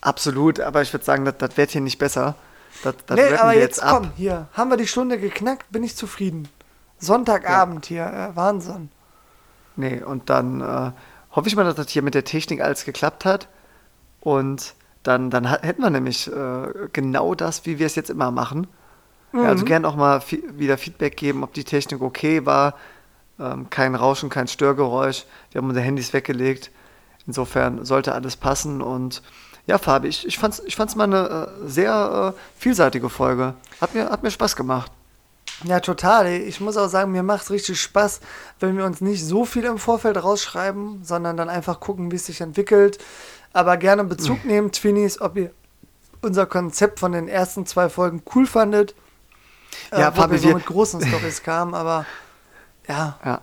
Absolut, aber ich würde sagen, das, das wird hier nicht besser. Das, das nee, aber jetzt, jetzt komm, hier, haben wir die Stunde geknackt, bin ich zufrieden. Sonntagabend ja. hier, äh, Wahnsinn. Nee, und dann äh, hoffe ich mal, dass das hier mit der Technik alles geklappt hat. Und dann, dann hätten wir nämlich äh, genau das, wie wir es jetzt immer machen. Mhm. Ja, also mhm. gern auch mal wieder Feedback geben, ob die Technik okay war. Ähm, kein Rauschen, kein Störgeräusch. Wir haben unsere Handys weggelegt. Insofern sollte alles passen. Und ja, Fabi, ich, ich fand es ich fand's mal eine äh, sehr äh, vielseitige Folge. Hat mir, hat mir Spaß gemacht. Ja, total. Ich muss auch sagen, mir macht es richtig Spaß, wenn wir uns nicht so viel im Vorfeld rausschreiben, sondern dann einfach gucken, wie es sich entwickelt. Aber gerne Bezug nehmen, Twinnies, ob ihr unser Konzept von den ersten zwei Folgen cool fandet. Ja, äh, Fabi, wir so mit großen Stories kamen, aber ja. ja.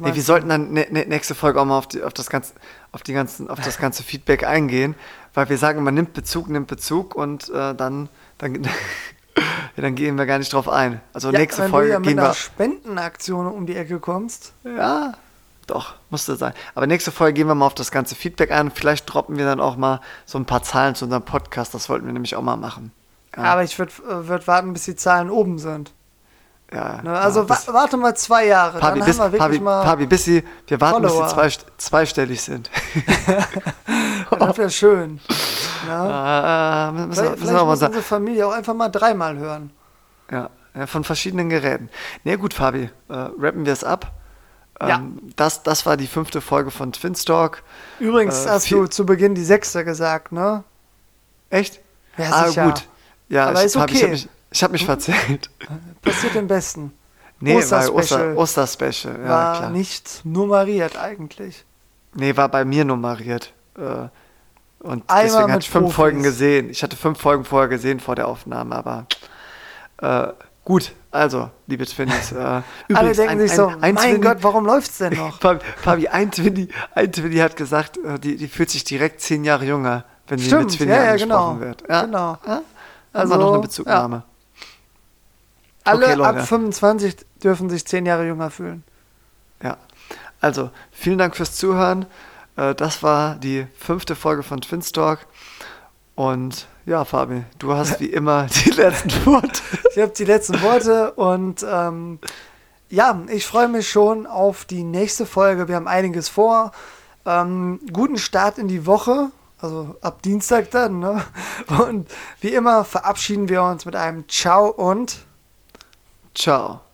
Nee, wir sollten dann nächste Folge auch mal auf, die, auf, das ganze, auf, die ganzen, auf das ganze Feedback eingehen, weil wir sagen, man nimmt Bezug, nimmt Bezug und äh, dann, dann, ja, dann gehen wir gar nicht drauf ein. Also ja, nächste Folge wenn du ja mit einer Spendenaktion um die Ecke kommst. Ja, doch, musste sein. Aber nächste Folge gehen wir mal auf das ganze Feedback ein. Vielleicht droppen wir dann auch mal so ein paar Zahlen zu unserem Podcast. Das wollten wir nämlich auch mal machen. Ja. Aber ich würde würd warten, bis die Zahlen oben sind. Ja, ne, also ja, wa warte mal zwei Jahre. Papi, dann bis, haben wir wirklich Papi, mal Papi, bis sie, wir warten, Follower. bis sie zwei, zweistellig sind. das wäre schön. Ja. Äh, müssen, vielleicht müssen wir muss unsere Familie auch einfach mal dreimal hören. Ja, ja von verschiedenen Geräten. Ne, gut, Fabi, äh, rappen wir es ab. Ähm, ja. das, das war die fünfte Folge von Twinstalk. Übrigens äh, hast du zu Beginn die sechste gesagt, ne? Echt? Ja, ah, sicher. gut. Ja, Aber ich, ist okay. ich habe mich, ich hab mich verzählt. Passiert im Besten. Nee, Osterspecial Oster, Osterspecial. Ja, war klar. nicht nummeriert eigentlich. Nee, war bei mir nummeriert. Äh, und Einmal deswegen hatte ich fünf Profis. Folgen gesehen. Ich hatte fünf Folgen vorher gesehen vor der Aufnahme, aber äh, gut, also, liebe Twinnies. Äh, Alle denken ein, sich so, ein, ein mein Twinny, Gott, warum läuft es denn noch? Fabi, ein Twinny, ein Twinny hat gesagt, äh, die, die fühlt sich direkt zehn Jahre jünger, wenn Stimmt, sie mit Twinny ja, ja, angesprochen genau, wird. Ja, genau. Ja? Also, noch eine Bezugnahme. Ja. Alle okay, ab 25 dürfen sich zehn Jahre jünger fühlen. Ja, also vielen Dank fürs Zuhören. Äh, das war die fünfte Folge von Twinstalk. Und ja, Fabi, du hast wie immer die letzten Worte. ich habe die letzten Worte und ähm, ja, ich freue mich schon auf die nächste Folge. Wir haben einiges vor. Ähm, guten Start in die Woche, also ab Dienstag dann. Ne? Und wie immer verabschieden wir uns mit einem Ciao und Ciao.